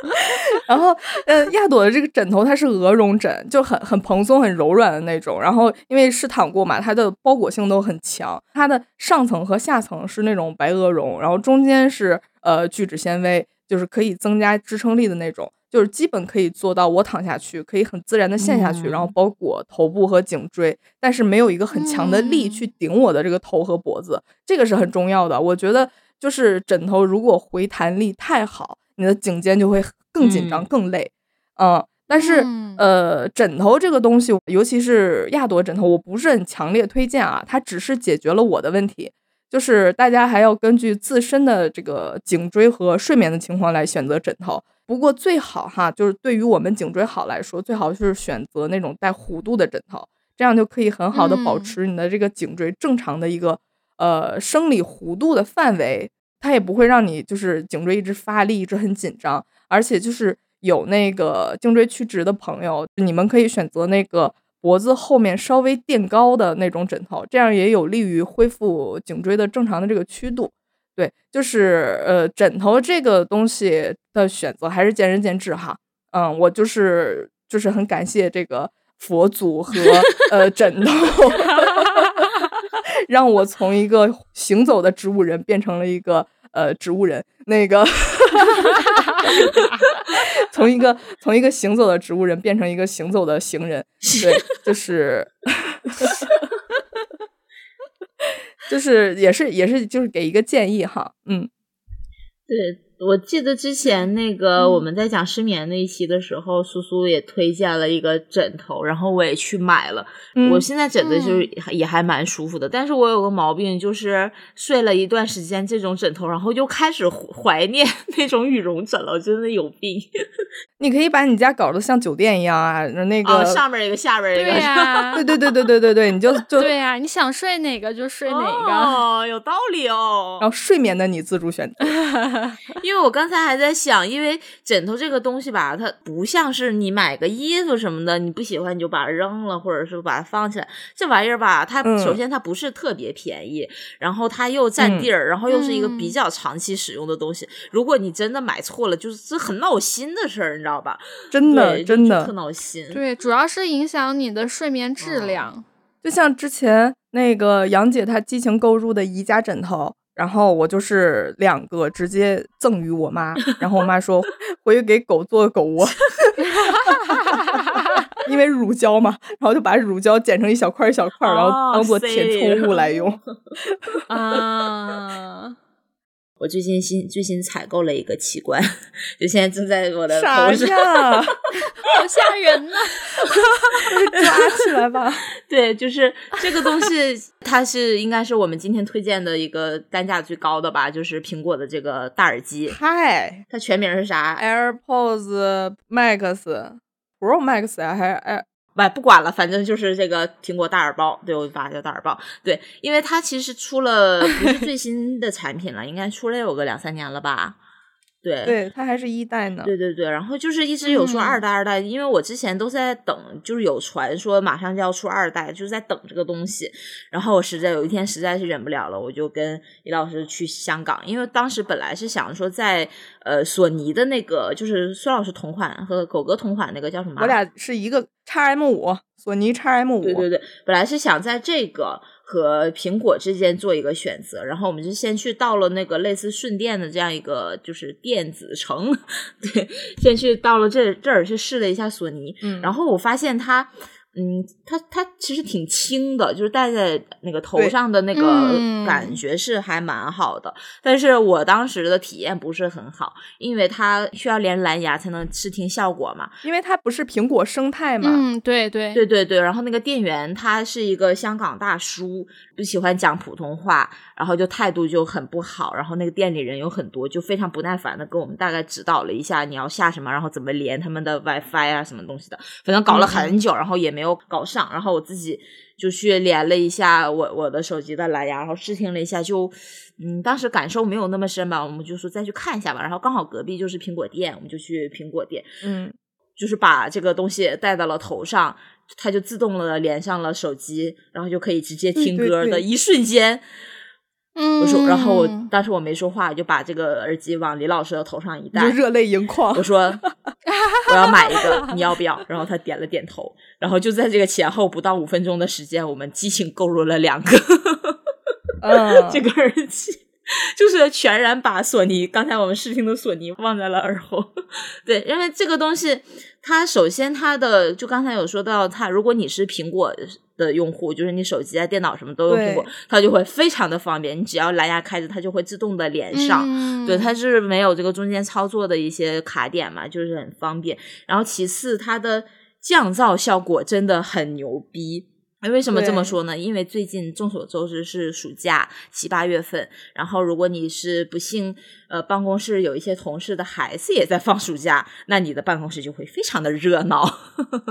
S2: 然后，呃，亚朵的这个枕头它是鹅绒枕，就很很蓬松、很柔软的那种。然后因为试躺过嘛，它的包裹性都很强。它的上层和下层是那种白鹅绒，然后中间是呃聚酯纤维，就是可以增加支撑力的那种，就是基本可以做到我躺下去可以很自然的陷下去，然后包裹头部和颈椎，但是没有一个很强的力去顶我的这个头和脖子，这个是很重要的。我觉得就是枕头如果回弹力太好。你的颈肩就会更紧张、更累，嗯，但是呃，枕头这个东西，尤其是亚朵枕头，我不是很强烈推荐啊。它只是解决了我的问题，就是大家还要根据自身的这个颈椎和睡眠的情况来选择枕头。不过最好哈，就是对于我们颈椎好来说，最好是选择那种带弧度的枕头，这样就可以很好的保持你的这个颈椎正常的一个呃生理弧度的范围。它也不会让你就是颈椎一直发力，一直很紧张，而且就是有那个颈椎曲直的朋友，你们可以选择那个脖子后面稍微垫高的那种枕头，这样也有利于恢复颈椎的正常的这个曲度。对，就是呃，枕头这个东西的选择还是见仁见智哈。嗯，我就是就是很感谢这个佛祖和呃枕头。让我从一个行走的植物人变成了一个呃植物人，那个 从一个从一个行走的植物人变成一个行走的行人，对，就是 就是也是也是就是给一个建议哈，嗯，
S1: 对。我记得之前那个我们在讲失眠那一期的时候，苏苏也推荐了一个枕头，然后我也去买了。我现在枕的就是也还蛮舒服的，但是我有个毛病，就是睡了一段时间这种枕头，然后又开始怀念 那种羽绒枕了，我真的有病。
S2: 你可以把你家搞得像酒店一样啊，那个
S1: 上面一个下边一个，
S3: 对呀，
S2: 对对对对对对对，你就就
S3: 对呀，你想睡哪个就睡哪个，
S1: 哦，有道理哦。
S2: 然后睡眠的你自主选择。
S1: 因为我刚才还在想，因为枕头这个东西吧，它不像是你买个衣服什么的，你不喜欢你就把它扔了，或者是把它放起来。这玩意儿吧，它首先它不是特别便宜，然后它又占地儿，然后又是一个比较长期使用的东西。如果你真的买错了，就是这很闹心的事儿，你知道吧？
S2: 真的，真的
S1: 特闹心。
S3: 对，主要是影响你的睡眠质量。
S2: 就像之前那个杨姐她激情购入的宜家枕头。然后我就是两个直接赠予我妈，然后我妈说回去给狗做狗窝，因为乳胶嘛，然后就把乳胶剪成一小块一小块，然后当做填充物来用。
S3: 啊。
S1: 我最近新最新采购了一个器官，就现在正在我的头上，
S3: 好吓人呐！
S2: 抓起来吧。
S1: 对，就是这个东西，它是应该是我们今天推荐的一个单价最高的吧，就是苹果的这个大耳机。
S2: 嗨，
S1: 它全名是啥
S2: ？AirPods Max Pro Max 呀，还是 Air？
S1: 不不管了，反正就是这个苹果大耳包，对我就把它叫大耳包。对，因为它其实出了不是最新的产品了，应该出了有个两三年了吧。对，
S2: 对，它还是一代呢。
S1: 对对对，然后就是一直有说二代二代，因为我之前都在等，就是有传说马上就要出二代，就是在等这个东西。然后我实在有一天实在是忍不了了，我就跟李老师去香港，因为当时本来是想说在呃索尼的那个，就是孙老师同款和狗哥同款那个叫什么？
S2: 我俩是一个叉 M 五，索尼叉 M 五。
S1: 对对对，本来是想在这个。和苹果之间做一个选择，然后我们就先去到了那个类似顺电的这样一个就是电子城，对，先去到了这这儿去试了一下索尼，
S2: 嗯，
S1: 然后我发现它。嗯，它它其实挺轻的，就是戴在那个头上的那个感觉是还蛮好的。但是我当时的体验不是很好，因为它需要连蓝牙才能试听效果嘛。
S2: 因为它不是苹果生态嘛。
S3: 嗯，对对
S1: 对对对。然后那个店员他是一个香港大叔，不喜欢讲普通话，然后就态度就很不好。然后那个店里人有很多，就非常不耐烦的跟我们大概指导了一下你要下什么，然后怎么连他们的 WiFi 啊什么东西的，反正搞了很久，然后也没有。搞上，然后我自己就去连了一下我我的手机的蓝牙，然后试听了一下，就嗯，当时感受没有那么深吧。我们就说再去看一下吧。然后刚好隔壁就是苹果店，我们就去苹果店，
S2: 嗯，
S1: 就是把这个东西戴到了头上，它就自动的连上了手机，然后就可以直接听歌的一瞬间。
S3: 嗯，
S1: 我说，然后我当时我没说话，就把这个耳机往李老师的头上一戴，
S2: 热泪盈眶。
S1: 我说 我要买一个，你要不要？然后他点了点头。然后就在这个前后不到五分钟的时间，我们激情购入了两个，这个耳机，就是全然把索尼刚才我们试听的索尼忘在了耳后。对，因为这个东西，它首先它的就刚才有说到，它如果你是苹果。的用户就是你手机啊、电脑什么都用苹果，它就会非常的方便。你只要蓝牙开着，它就会自动的连上。对，它是没有这个中间操作的一些卡点嘛，就是很方便。然后其次，它的降噪效果真的很牛逼。为什么这么说呢？因为最近众所周知是暑假七八月份，然后如果你是不幸呃办公室有一些同事的孩子也在放暑假，那你的办公室就会非常的热闹，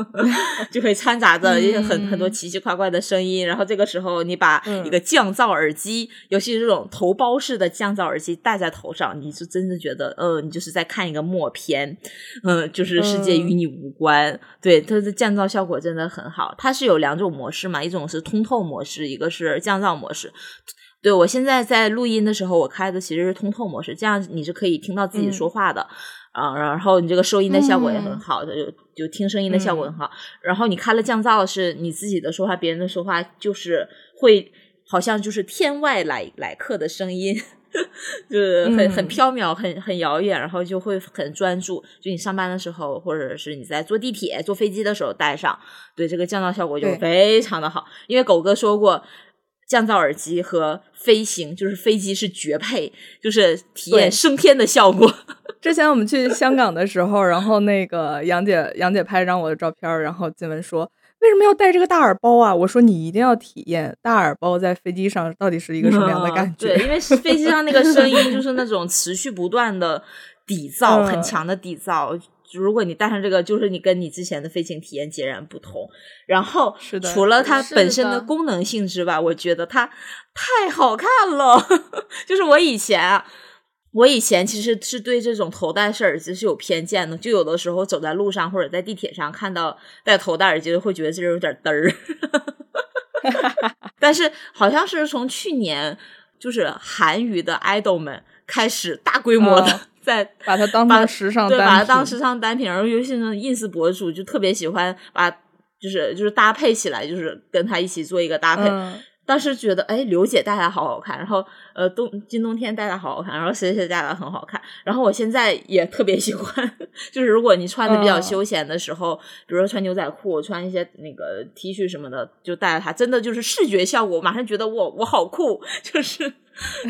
S1: 就会掺杂着很很多奇奇怪怪的声音。然后这个时候你把一个降噪耳机，尤其是这种头包式的降噪耳机戴在头上，你就真的觉得呃你就是在看一个默片，嗯，就是世界与你无关。对，它的降噪效果真的很好，它是有两种模式。嘛？一种是通透模式，一个是降噪模式。对我现在在录音的时候，我开的其实是通透模式，这样你是可以听到自己说话的啊。然后你这个收音的效果也很好，就就听声音的效果很好。然后你开了降噪，是你自己的说话，别人的说话就是会好像就是天外来来客的声音。就是很很飘渺，很很遥远，然后就会很专注。就你上班的时候，或者是你在坐地铁、坐飞机的时候带上，对这个降噪效果就非常的好。因为狗哥说过，降噪耳机和飞行就是飞机是绝配，就是体验升天的效果。
S2: 之前我们去香港的时候，然后那个杨姐杨姐拍张我的照片，然后金文说。为什么要带这个大耳包啊？我说你一定要体验大耳包在飞机上到底是一个什么样的感
S1: 觉。对，因为飞机上那个声音就是那种持续不断的底噪，很强的底噪。如果你戴上这个，就是你跟你之前的飞行体验截然不同。然后，除了它本身的功能性之外，我觉得它太好看了。就是我以前啊。我以前其实是对这种头戴式耳机是有偏见的，就有的时候走在路上或者在地铁上看到戴头戴耳机的，会觉得这人有点嘚儿。但是好像是从去年，就是韩娱的 idol 们开始大规模的在
S2: 把它当成时尚，
S1: 对，把它当时尚单品，然后尤其是 ins 博主就特别喜欢把，就是就是搭配起来，就是跟他一起做一个搭配。当时觉得，哎，刘姐戴还好好看，然后，呃，冬金冬天戴的好好看，然后谁谁戴的很好看，然后我现在也特别喜欢，就是如果你穿的比较休闲的时候，比如说穿牛仔裤，穿一些那个 T 恤什么的，就戴着它，真的就是视觉效果，马上觉得我我好酷，就是。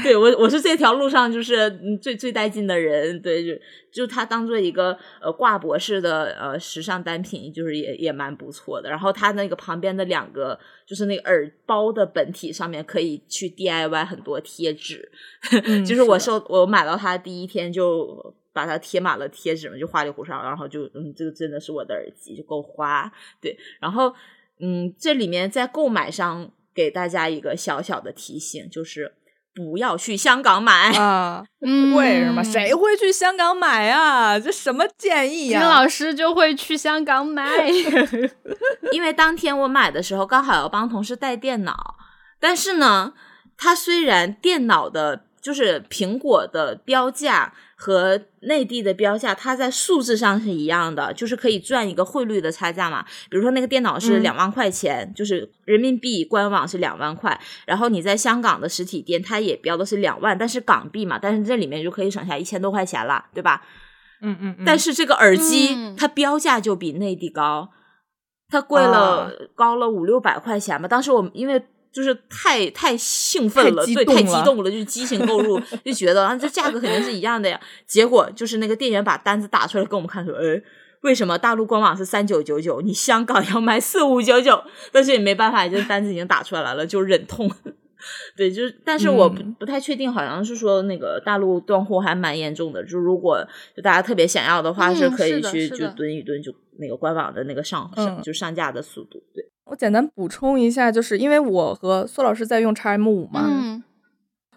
S1: 对我，我是这条路上就是最最带劲的人。对，就就它当做一个呃挂脖式的呃时尚单品，就是也也蛮不错的。然后它那个旁边的两个，就是那个耳包的本体上面可以去 DIY 很多贴纸。就是我收我买到它第一天就。把它贴满了贴纸嘛，就花里胡哨，然后就嗯，这个真的是我的耳机，就够花。对，然后嗯，这里面在购买上给大家一个小小的提醒，就是不要去香港买
S2: 啊。为什么？谁会去香港买啊？这什么建议呀？
S3: 金老师就会去香港买，
S1: 因为当天我买的时候刚好要帮同事带电脑，但是呢，它虽然电脑的。就是苹果的标价和内地的标价，它在数字上是一样的，就是可以赚一个汇率的差价嘛。比如说那个电脑是两万块钱，就是人民币官网是两万块，然后你在香港的实体店，它也标的是两万，但是港币嘛，但是这里面就可以省下一千多块钱了，对吧？
S2: 嗯嗯。
S1: 但是这个耳机它标价就比内地高，它贵了高了五六百块钱吧。当时我因为。就是太太兴奋了，对，太激动了，就是激情购入，就觉得啊，这价格肯定是一样的呀。结果就是那个店员把单子打出来给我们看，说，哎，为什么大陆官网是三九九九，你香港要卖四五九九？但是也没办法，这单子已经打出来了，就忍痛。对，就是，但是我不不太确定，好像是说那个大陆断货还蛮严重的，就如果就大家特别想要的话，
S3: 是
S1: 可以去就蹲一蹲，就那个官网的那个上上就上架的速度，对。
S2: 我简单补充一下，就是因为我和苏老师在用 x M 五嘛，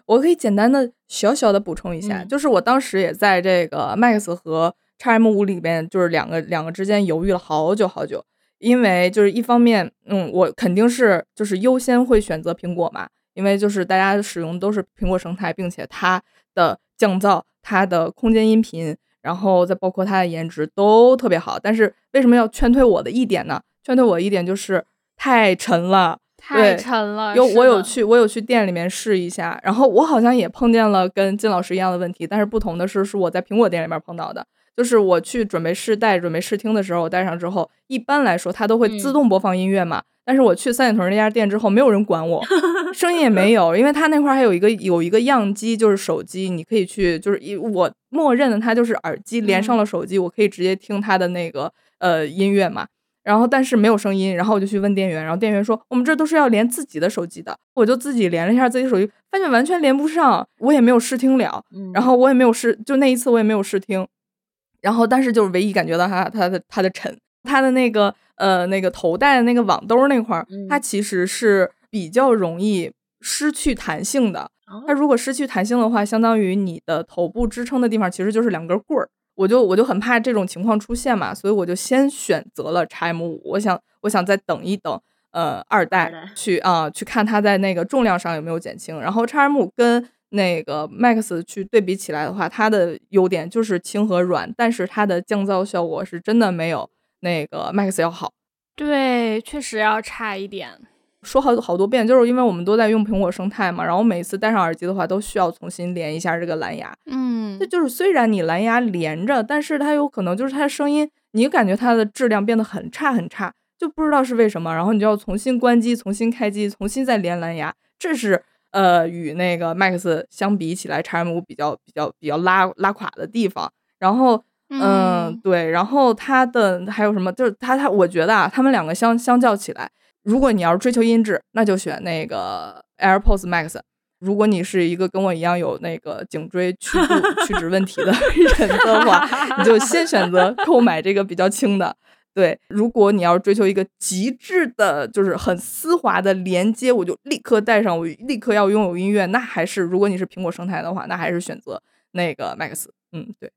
S2: 我可以简单的小小的补充一下，就是我当时也在这个 Max 和 x M 五里边，就是两个两个之间犹豫了好久好久，因为就是一方面，嗯，我肯定是就是优先会选择苹果嘛，因为就是大家使用都是苹果生态，并且它的降噪、它的空间音频，然后再包括它的颜值都特别好。但是为什么要劝退我的一点呢？劝退我一点就是。太沉了，
S3: 太沉了。
S2: 有我有去，我有去店里面试一下，然后我好像也碰见了跟金老师一样的问题，但是不同的是，是我在苹果店里面碰到的。就是我去准备试戴、准备试听的时候，我戴上之后，一般来说它都会自动播放音乐嘛。但是我去三里屯那家店之后，没有人管我，声音也没有，因为它那块还有一个有一个样机，就是手机，你可以去，就是一我默认的它就是耳机连上了手机，我可以直接听它的那个呃音乐嘛。然后，但是没有声音，然后我就去问店员，然后店员说我们这都是要连自己的手机的，我就自己连了一下自己手机，发现完全连不上，我也没有试听了，然后我也没有试，就那一次我也没有试听，然后但是就是唯一感觉到它它的它的沉，它的那个呃那个头戴的那个网兜那块儿，它其实是比较容易失去弹性的，它如果失去弹性的话，相当于你的头部支撑的地方其实就是两根棍儿。我就我就很怕这种情况出现嘛，所以我就先选择了 x M 五。我想我想再等一等，呃，二代去啊去看它在那个重量上有没有减轻。然后 x M 五跟那个 Max 去对比起来的话，它的优点就是轻和软，但是它的降噪效果是真的没有那个 Max 要好。
S3: 对，确实要差一点。
S2: 说好好多遍，就是因为我们都在用苹果生态嘛，然后每次戴上耳机的话，都需要重新连一下这个蓝牙。
S3: 嗯，
S2: 这就是虽然你蓝牙连着，但是它有可能就是它的声音，你感觉它的质量变得很差很差，就不知道是为什么。然后你就要重新关机、重新开机、重新再连蓝牙，这是呃与那个 Max 相比起来，x M 五比较比较比较拉拉垮的地方。然后嗯，对，然后它的还有什么？就是它它，我觉得啊，他们两个相相较起来。如果你要是追求音质，那就选那个 AirPods Max。如果你是一个跟我一样有那个颈椎曲度 曲直问题的人的话，你就先选择购买这个比较轻的。对，如果你要追求一个极致的，就是很丝滑的连接，我就立刻带上，我立刻要拥有音乐，那还是如果你是苹果生态的话，那还是选择那个 Max。嗯，对。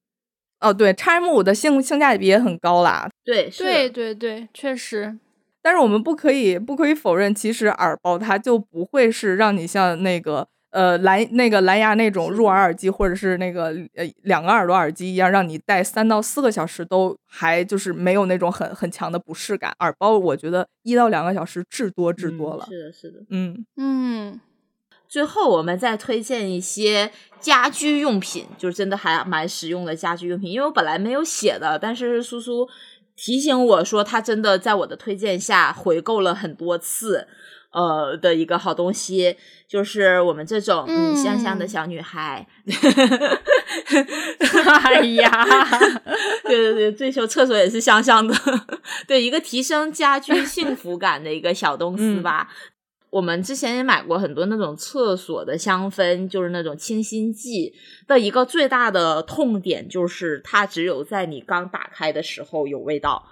S2: 哦，对，x M 五的性性价比也很高啦。
S1: 对，
S3: 对，对，对，确实。
S2: 但是我们不可以不可以否认，其实耳包它就不会是让你像那个呃蓝那个蓝牙那种入耳耳机，或者是那个呃两个耳朵耳机一样，让你戴三到四个小时都还就是没有那种很很强的不适感。耳包我觉得一到两个小时至多至多了。
S1: 是的，是的，
S2: 嗯
S3: 嗯。
S1: 最后我们再推荐一些家居用品，就是真的还蛮实用的家居用品，因为我本来没有写的，但是苏苏。提醒我说，他真的在我的推荐下回购了很多次，呃的一个好东西，就是我们这种嗯香香的小女孩。
S3: 哎呀，
S1: 对对对，追求厕所也是香香的，对一个提升家居幸福感的一个小东西吧。我们之前也买过很多那种厕所的香氛，就是那种清新剂的一个最大的痛点，就是它只有在你刚打开的时候有味道，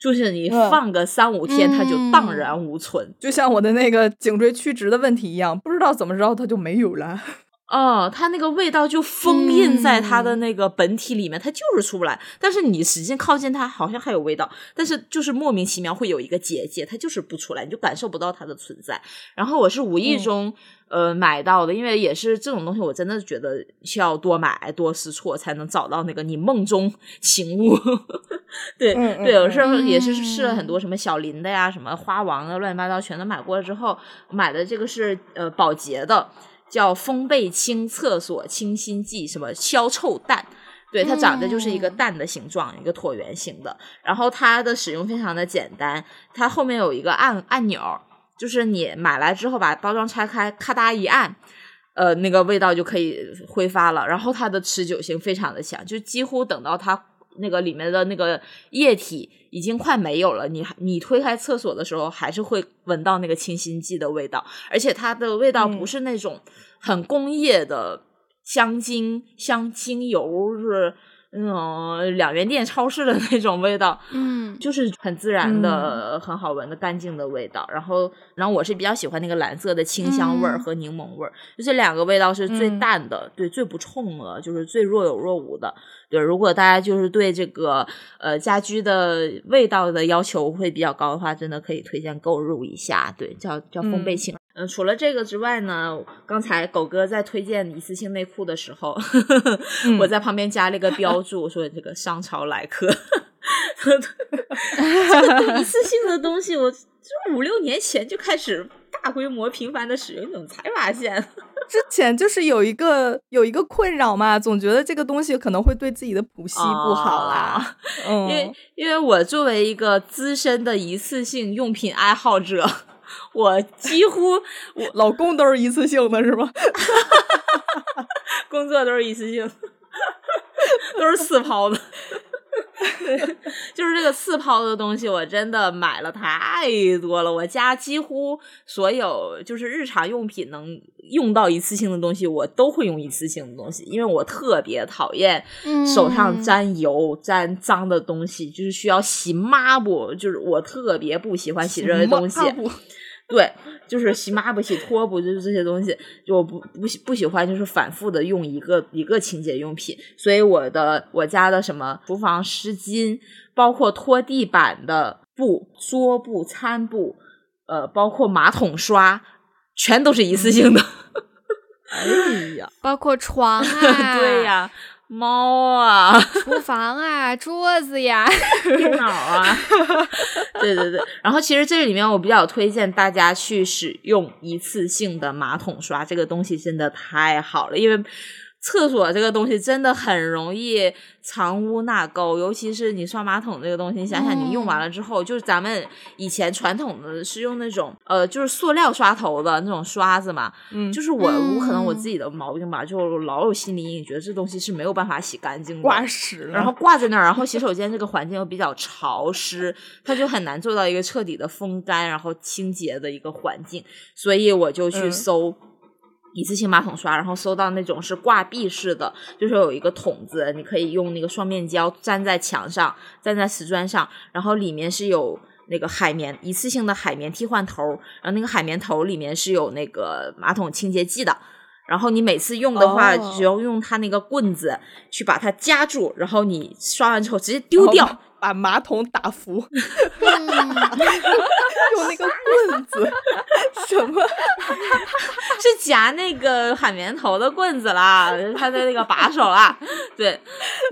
S1: 就是你放个三五天，它就荡然无存，
S2: 就像我的那个颈椎曲直的问题一样，不知道怎么着它就没有了。
S1: 哦，它那个味道就封印在它的那个本体里面，它就是出不来。但是你使劲靠近它，好像还有味道，但是就是莫名其妙会有一个结界，它就是不出来，你就感受不到它的存在。然后我是无意中呃买到的，因为也是这种东西，我真的觉得需要多买多试错才能找到那个你梦中情物。对对，有时候也是试了很多什么小林的呀，什么花王的，乱七八糟全都买过了之后，买的这个是呃宝洁的。叫风贝清厕所清新剂，什么消臭蛋？对，它长得就是一个蛋的形状，一个椭圆形的。然后它的使用非常的简单，它后面有一个按按钮，就是你买来之后把包装拆开，咔嗒一按，呃，那个味道就可以挥发了。然后它的持久性非常的强，就几乎等到它那个里面的那个液体已经快没有了，你你推开厕所的时候，还是会闻到那个清新剂的味道，而且它的味道不是那种。很工业的香精、香精油是那种两元店、超市的那种味道，
S3: 嗯，
S1: 就是很自然的、很好闻的、干净的味道。然后，然后我是比较喜欢那个蓝色的清香味儿和柠檬味儿，就这两个味道是最淡的，对，最不冲的，就是最若有若无的。对，如果大家就是对这个呃家居的味道的要求会比较高的话，真的可以推荐购入一下。对，叫叫风贝清。嗯，除了这个之外呢，刚才狗哥在推荐一次性内裤的时候，我在旁边加了一个标注，说这个商朝来客。一次性的东西，我就五六年前就开始大规模频繁的使用，怎么才发现？
S2: 之前就是有一个有一个困扰嘛，总觉得这个东西可能会对自己的补硒不好啦。
S1: 因为因为我作为一个资深的一次性用品爱好者。我几乎，我
S2: 老公都是一次性的，是吗？
S1: 工作都是一次性，都是次抛的。对，就是这个次抛的东西，我真的买了太多了。我家几乎所有就是日常用品能用到一次性的东西，我都会用一次性的东西，因为我特别讨厌手上沾油、沾脏的东西，就是需要洗抹布，就是我特别不喜欢洗这些东西。对，就是洗抹布、洗拖布，就是这些东西，就我不不喜不喜欢，就是反复的用一个一个清洁用品。所以我的我家的什么厨房湿巾，包括拖地板的布、桌布、餐布，呃，包括马桶刷，全都是一次性的。
S2: 哎呀，
S3: 包括床啊，
S1: 对呀。猫啊，
S3: 厨房啊，桌子呀，
S1: 电脑啊，对对对。然后其实这里面我比较推荐大家去使用一次性的马桶刷，这个东西真的太好了，因为。厕所这个东西真的很容易藏污纳垢，尤其是你刷马桶这个东西，想想你用完了之后，就是咱们以前传统的是用那种呃，就是塑料刷头的那种刷子嘛，
S2: 嗯，
S1: 就是我我可能我自己的毛病吧，就老有心理阴影，觉得这东西是没有办法洗干净的，
S2: 挂屎，
S1: 然后挂在那儿，然后洗手间这个环境又比较潮湿，它就很难做到一个彻底的风干然后清洁的一个环境，所以我就去搜。一次性马桶刷，然后搜到那种是挂壁式的，就是有一个桶子，你可以用那个双面胶粘在墙上，粘在瓷砖上，然后里面是有那个海绵一次性的海绵替换头，然后那个海绵头里面是有那个马桶清洁剂的，然后你每次用的话，只要用它那个棍子去把它夹住，然后你刷完之后直接丢掉。
S2: 把马桶打服，用那个棍子，什么？
S1: 是夹那个海绵头的棍子啦，它的那个把手啦。对，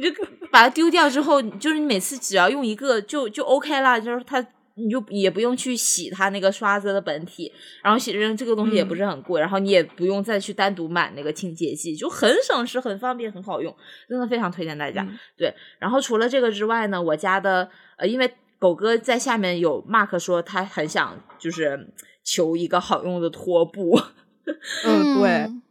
S1: 你就把它丢掉之后，就是你每次只要用一个就就 OK 啦，就是它。你就也不用去洗它那个刷子的本体，然后洗扔这个东西也不是很贵，然后你也不用再去单独买那个清洁剂，就很省事、很方便、很好用，真的非常推荐大家。对，然后除了这个之外呢，我家的呃，因为狗哥在下面有 mark 说他很想就是求一个好用的拖布，
S2: 嗯，对。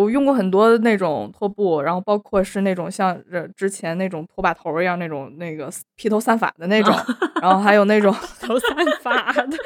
S2: 我用过很多那种拖布，然后包括是那种像之前那种拖把头一样那种那个披头散发的那种，然后还有那种
S3: 披头散发的，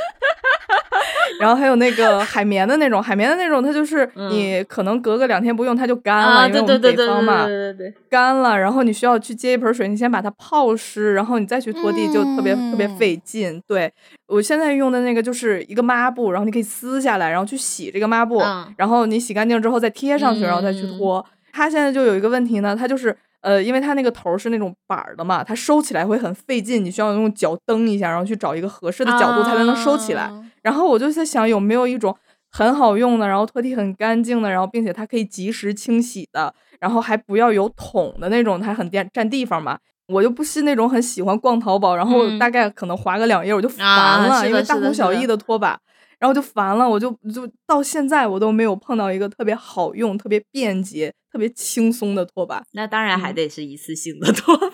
S2: 然后还有那个海绵的那种，海绵的那种，它就是你可能隔个两天不用，它就干了，因为我们北方嘛，
S1: 对对对，
S2: 干了，然后你需要去接一盆水，你先把它泡湿，然后你再去拖地，就特别特别费劲。对我现在用的那个就是一个抹布，然后你可以撕下来，然后去洗这个抹布，然后你洗干净之后再贴上去，然后再去拖。它现在就有一个问题呢，它就是。呃，因为它那个头是那种板儿的嘛，它收起来会很费劲，你需要用脚蹬一下，然后去找一个合适的角度才能收起来。然后我就在想，有没有一种很好用的，然后拖地很干净的，然后并且它可以及时清洗的，然后还不要有桶的那种，它很占占地方嘛。我就不是那种很喜欢逛淘宝，然后大概可能划个两页我就烦了，因为大同小异的拖把。然后就烦了，我就就到现在我都没有碰到一个特别好用、特别便捷、特别轻松的拖把。
S1: 那当然还得是一次性的拖把。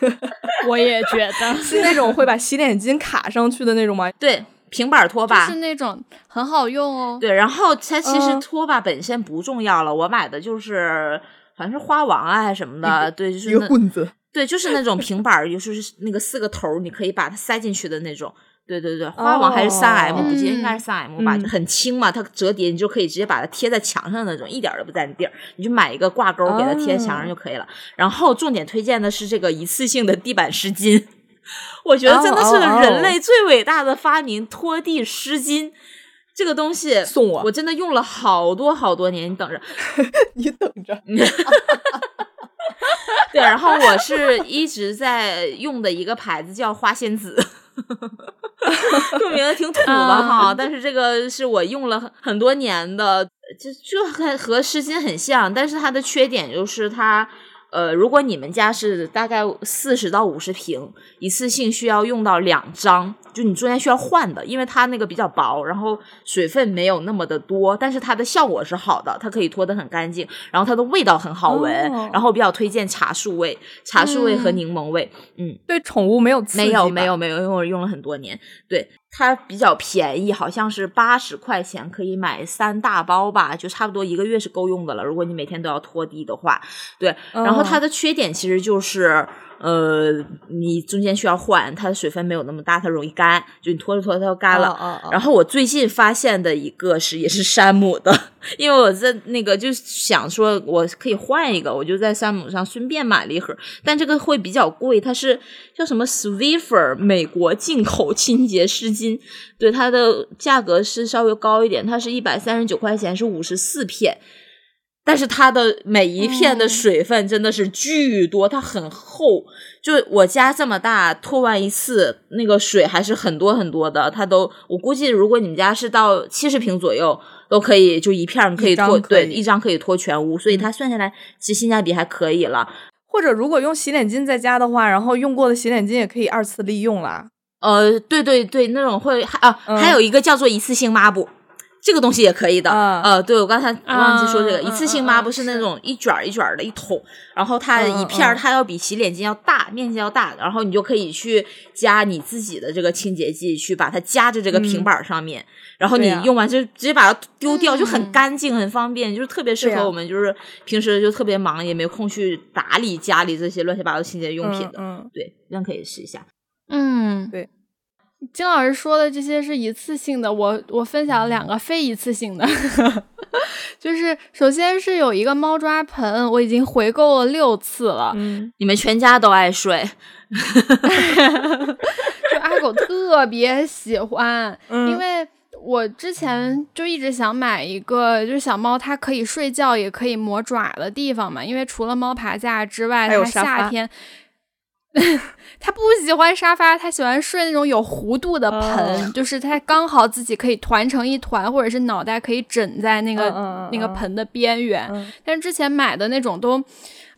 S3: 我也觉得
S2: 是那种会把洗脸巾卡上去的那种吗？
S1: 对，平板拖把
S3: 是那种很好用哦。
S1: 对，然后它其实拖把本身不重要了，我买的就是好像是花王啊还是什么的，对，就是
S2: 一个棍子。
S1: 对，就是那种平板儿，就是那个四个头，你可以把它塞进去的那种。对对对，花王还是三 M，不记得应该是三 M 吧，就很轻嘛，它折叠，你就可以直接把它贴在墙上那种，一点都不占地儿。你就买一个挂钩给它贴在墙上就可以了。然后重点推荐的是这个一次性的地板湿巾，我觉得真的是人类最伟大的发明——拖地湿巾。这个东西
S2: 送我，
S1: 我真的用了好多好多年。你等着，
S2: 你等着。
S1: 对，然后我是一直在用的一个牌子叫花仙子。这名字挺土的哈，但是这个是我用了很多年的，就就和和湿巾很像，但是它的缺点就是它。呃，如果你们家是大概四十到五十平，一次性需要用到两张，就你中间需要换的，因为它那个比较薄，然后水分没有那么的多，但是它的效果是好的，它可以拖得很干净，然后它的味道很好闻，然后比较推荐茶树味、茶树味和柠檬味。嗯，
S2: 对宠物没有
S1: 没有没有没有，因为我用了很多年，对。它比较便宜，好像是八十块钱可以买三大包吧，就差不多一个月是够用的了。如果你每天都要拖地的话，对。然后它的缺点其实就是。呃，你中间需要换，它的水分没有那么大，它容易干，就你拖着拖着它就干了。然后我最近发现的一个是，也是山姆的，因为我在那个就想说我可以换一个，我就在山姆上顺便买了一盒，但这个会比较贵，它是叫什么 Swiffer 美国进口清洁湿巾，对它的价格是稍微高一点，它是一百三十九块钱，是五十四片。但是它的每一片的水分真的是巨多，它很厚。就我家这么大，拖完一次那个水还是很多很多的。它都，我估计如果你们家是到七十平左右，都可以就一片可以拖，对，一张可以拖全屋。所以它算下来其实性价比还可以了。
S2: 或者如果用洗脸巾在家的话，然后用过的洗脸巾也可以二次利用啦。
S1: 呃，对对对，那种会啊，还有一个叫做一次性抹布。这个东西也可以的，呃，对我刚才忘记说这个，一次性抹布是那种。一卷一卷的一桶，然后它一片它要比洗脸巾要大，面积要大，然后你就可以去加你自己的这个清洁剂，去把它夹在这个平板上面，然后你用完就直接把它丢掉，就很干净，很方便，就是特别适合我们，就是平时就特别忙也没空去打理家里这些乱七八糟清洁用品的，对，这样可以试一下，
S3: 嗯，
S2: 对。
S3: 金老师说的这些是一次性的，我我分享了两个非一次性的，就是首先是有一个猫抓盆，我已经回购了六次了。
S1: 嗯，你们全家都爱睡，
S3: 就阿狗特别喜欢，因为我之前就一直想买一个，就是小猫它可以睡觉也可以磨爪的地方嘛，因为除了猫爬架之外，它夏天。他不喜欢沙发，他喜欢睡那种有弧度的盆，就是他刚好自己可以团成一团，或者是脑袋可以枕在那个那个盆的边缘。但是之前买的那种都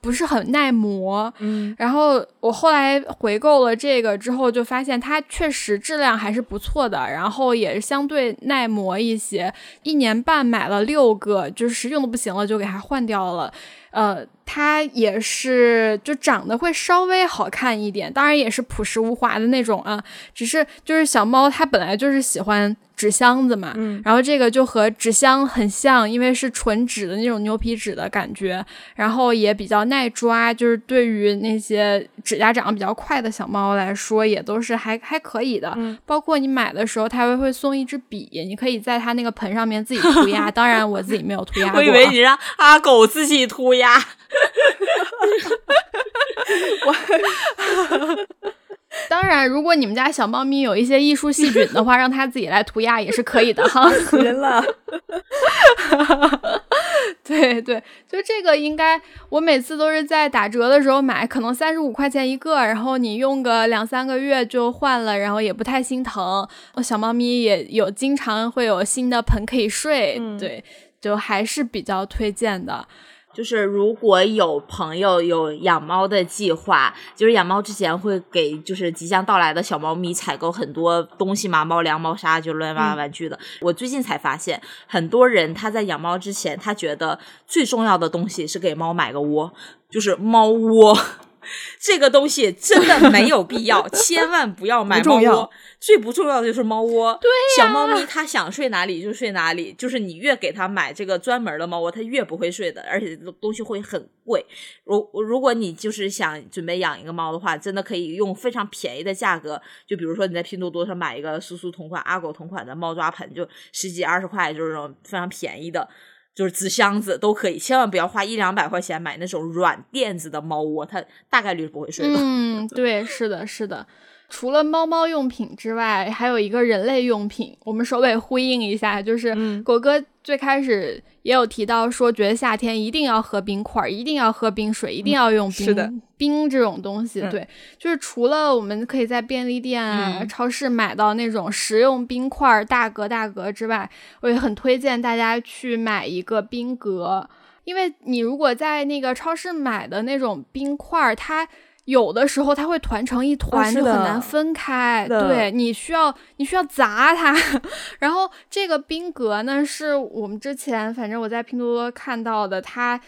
S3: 不是很耐磨，
S2: 嗯，
S3: 然后我后来回购了这个之后，就发现它确实质量还是不错的，然后也是相对耐磨一些。一年半买了六个，就是实用的不行了，就给它换掉了。呃，它也是就长得会稍微好看一点，当然也是朴实无华的那种啊。只是就是小猫它本来就是喜欢纸箱子嘛，
S2: 嗯，
S3: 然后这个就和纸箱很像，因为是纯纸的那种牛皮纸的感觉，然后也比较耐抓，就是对于那些指甲长得比较快的小猫来说，也都是还还可以的。
S2: 嗯
S3: 包括你买的时候，它还会送一支笔，你可以在它那个盆上面自己涂鸦。当然，我自己没有涂鸦过。
S1: 我以为你让阿狗自己涂鸦。
S3: 当然，如果你们家小猫咪有一些艺术细菌的话，让它自己来涂鸦也是可以的哈。
S2: 死人了。
S3: 对对，就这个应该，我每次都是在打折的时候买，可能三十五块钱一个，然后你用个两三个月就换了，然后也不太心疼。小猫咪也有经常会有新的盆可以睡，
S2: 嗯
S3: 对，就还是比较推荐的。
S1: 就是如果有朋友有养猫的计划，就是养猫之前会给就是即将到来的小猫咪采购很多东西嘛，猫粮、猫砂就乱七八糟玩具的。我最近才发现，很多人他在养猫之前，他觉得最重要的东西是给猫买个窝，就是猫窝。这个东西真的没有必要，千万不要买猫窝。最不重要的就是猫窝。
S3: 对
S1: 小猫咪它想睡哪里就睡哪里，就是你越给它买这个专门的猫窝，它越不会睡的，而且东西会很贵。如如果你就是想准备养一个猫的话，真的可以用非常便宜的价格，就比如说你在拼多多上买一个苏苏同款、阿狗同款的猫抓盆，就十几二十块，就是非常便宜的。就是纸箱子都可以，千万不要花一两百块钱买那种软垫子的猫窝，它大概率是不会睡的。
S3: 嗯，对，是的，是的。除了猫猫用品之外，还有一个人类用品，我们首尾呼应一下，就是
S2: 嗯
S3: 狗哥最开始也有提到说，觉得夏天一定要喝冰块，一定要喝冰水，一定要用冰、冰这种东西。
S2: 嗯
S3: 对，就是除了我们可以在便利店啊、
S1: 嗯
S3: 超市买到那种食用冰块大格大格之外，我也很推荐大家去买一个冰格。因为你如果在那个超市买的那种冰块儿，它有的时候它会团成一团，就很难分开。对，你需要你需要砸它。然后这个冰格呢，是我们之前反正我在拼多多看到的，它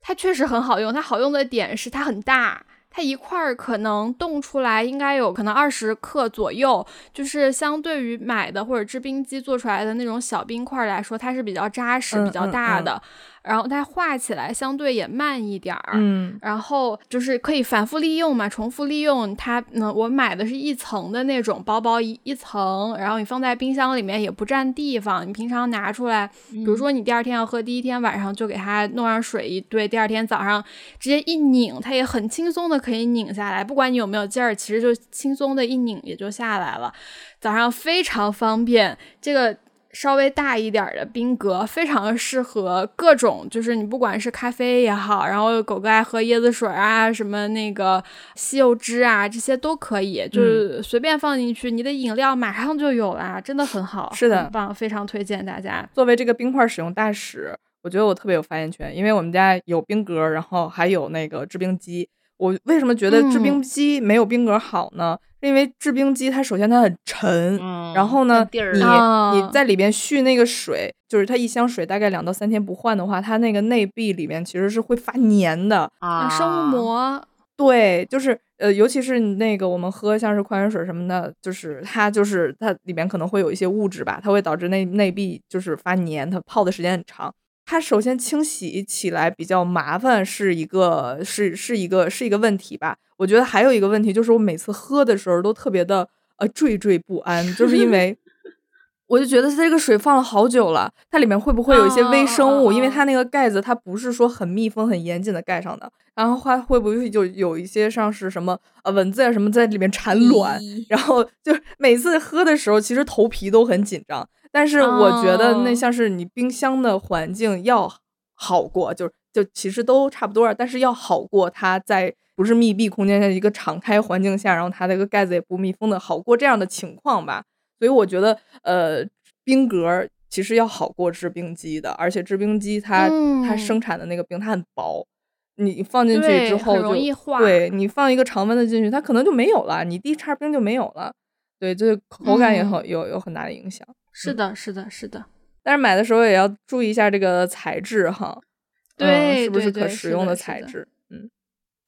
S3: 它确实很好用。它好用的点是它很大。它一块儿可能冻出来应该有可能二十克左右，就是相对于买的或者制冰机做出来的那种小冰块儿来说，它是比较扎实、
S2: 嗯
S3: 比较大的。然后它化起来相对也慢一点儿，
S2: 嗯
S3: 然后就是可以反复利用嘛，重复利用。它，嗯，我买的是一层的那种，薄薄一一层，然后你放在冰箱里面也不占地方。你平常拿出来，比如说你第二天要喝，第一天晚上就给它弄上水一兑，第二天早上直接一拧，它也很轻松的可以拧下来。不管你有没有劲儿，其实就轻松的一拧也就下来了。早上非常方便，这个。稍微大一点儿的冰格，非常适合各种，就是你不管是咖啡也好，然后狗哥爱喝椰子水啊，什么那个西柚汁啊，这些都可以，就是随便放进去，你的饮料马上就有啦，真的很好，
S2: 是的
S3: 很棒，非常推荐大家。
S2: 作为这个冰块使用大使，我觉得我特别有发言权，因为我们家有冰格，然后还有那个制冰机。我为什么觉得制
S3: 嗯
S2: 冰机没有冰格好呢？因为制冰机它首先它很沉，
S1: 嗯
S2: 然后呢，
S1: 地儿
S2: 你
S3: 啊
S2: 你在里边蓄那个水，就是它一箱水大概两到三天不换的话，它那个内壁里面其实是会发黏的。
S1: 啊，
S3: 生物膜，
S2: 对，就是呃，尤其是那个我们喝像是矿泉水什么的，就是它就是它里面可能会有一些物质吧，它会导致内内壁就是发黏，它泡的时间很长。它首先清洗起来比较麻烦，是一个是是一个是一个问题吧。我觉得还有一个问题就是我每次喝的时候都特别的呃惴惴不安，就是因 为我就觉得它这个水放了好久了，它里面会不会有一些微生物？
S3: 哦
S2: 因为它那个盖子它不是说很密封、很严谨的盖上的，然后它会不会就有一些像是什么呃蚊子啊什么在里面产卵？然后就每次喝的时候，其实头皮都很紧张。但是我觉得那
S3: 哦
S2: 像是你冰箱的环境要好过，就就其实都差不多，但是要好过它在不是密闭空间下一个敞开环境下，然后它那个盖子也不密封的好过这样的情况吧。所以我觉得呃冰格其实要好过制冰机的，而且制冰机它、它
S3: 嗯
S2: 生产的那个冰它很薄。你放进去之后就
S3: 容易化
S2: 对你放一个常温的进去，它可能就没有了，你第一叉冰就没有了，对，这口感也
S3: 嗯
S2: 很、有有很大的影响。
S3: 是的，是的，是的，
S2: 但是买的时候也要注意一下这个材质哈，嗯
S3: 对
S2: 是不是可食用
S3: 的
S2: 材质？嗯，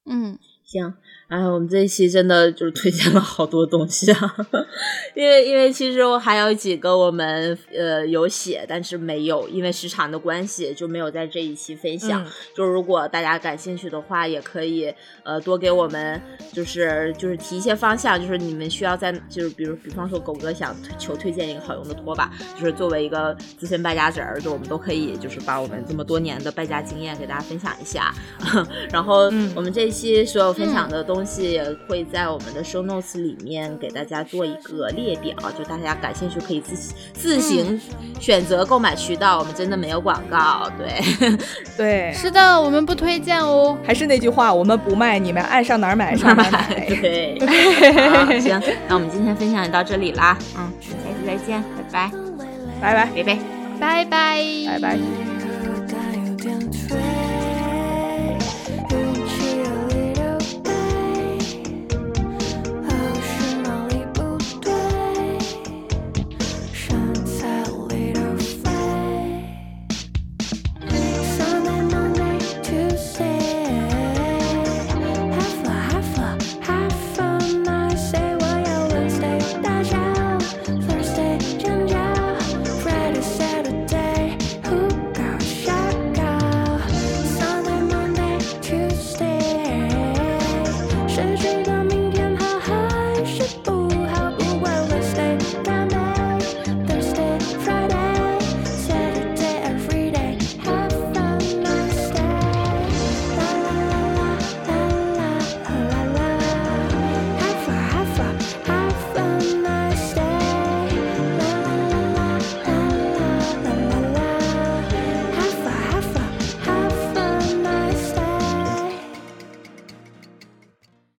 S3: 嗯，
S1: 行。哎，我们这一期真的就是推荐了好多东西啊，因为因为其实我还有几个我们呃有写，但是没有因为时长的关系就没有在这一期分享。就如果大家感兴趣的话，也可以呃多给我们就是就是提一些方向，就是你们需要在就是比如比方说狗哥想求推荐一个好用的拖把，就是作为一个资深败家子儿，就我们都可以就是把我们这么多年的败家经验给大家分享一下。然后我们这一期所有分享的都。东西也会在我们的 show notes 里面给大家做一个列表，就大家感兴趣可以自自行选择购买渠道。我们真的没有广告，对。
S2: 对，
S3: 是的，我们不推荐哦。
S2: 还是那句话，我们不卖，你们爱上哪儿买上哪儿买。
S1: 对，行，那我们今天分享就到这里啦，嗯，下次再见，拜拜，
S2: 拜拜，
S1: 拜拜，
S3: 拜拜，
S2: 拜拜。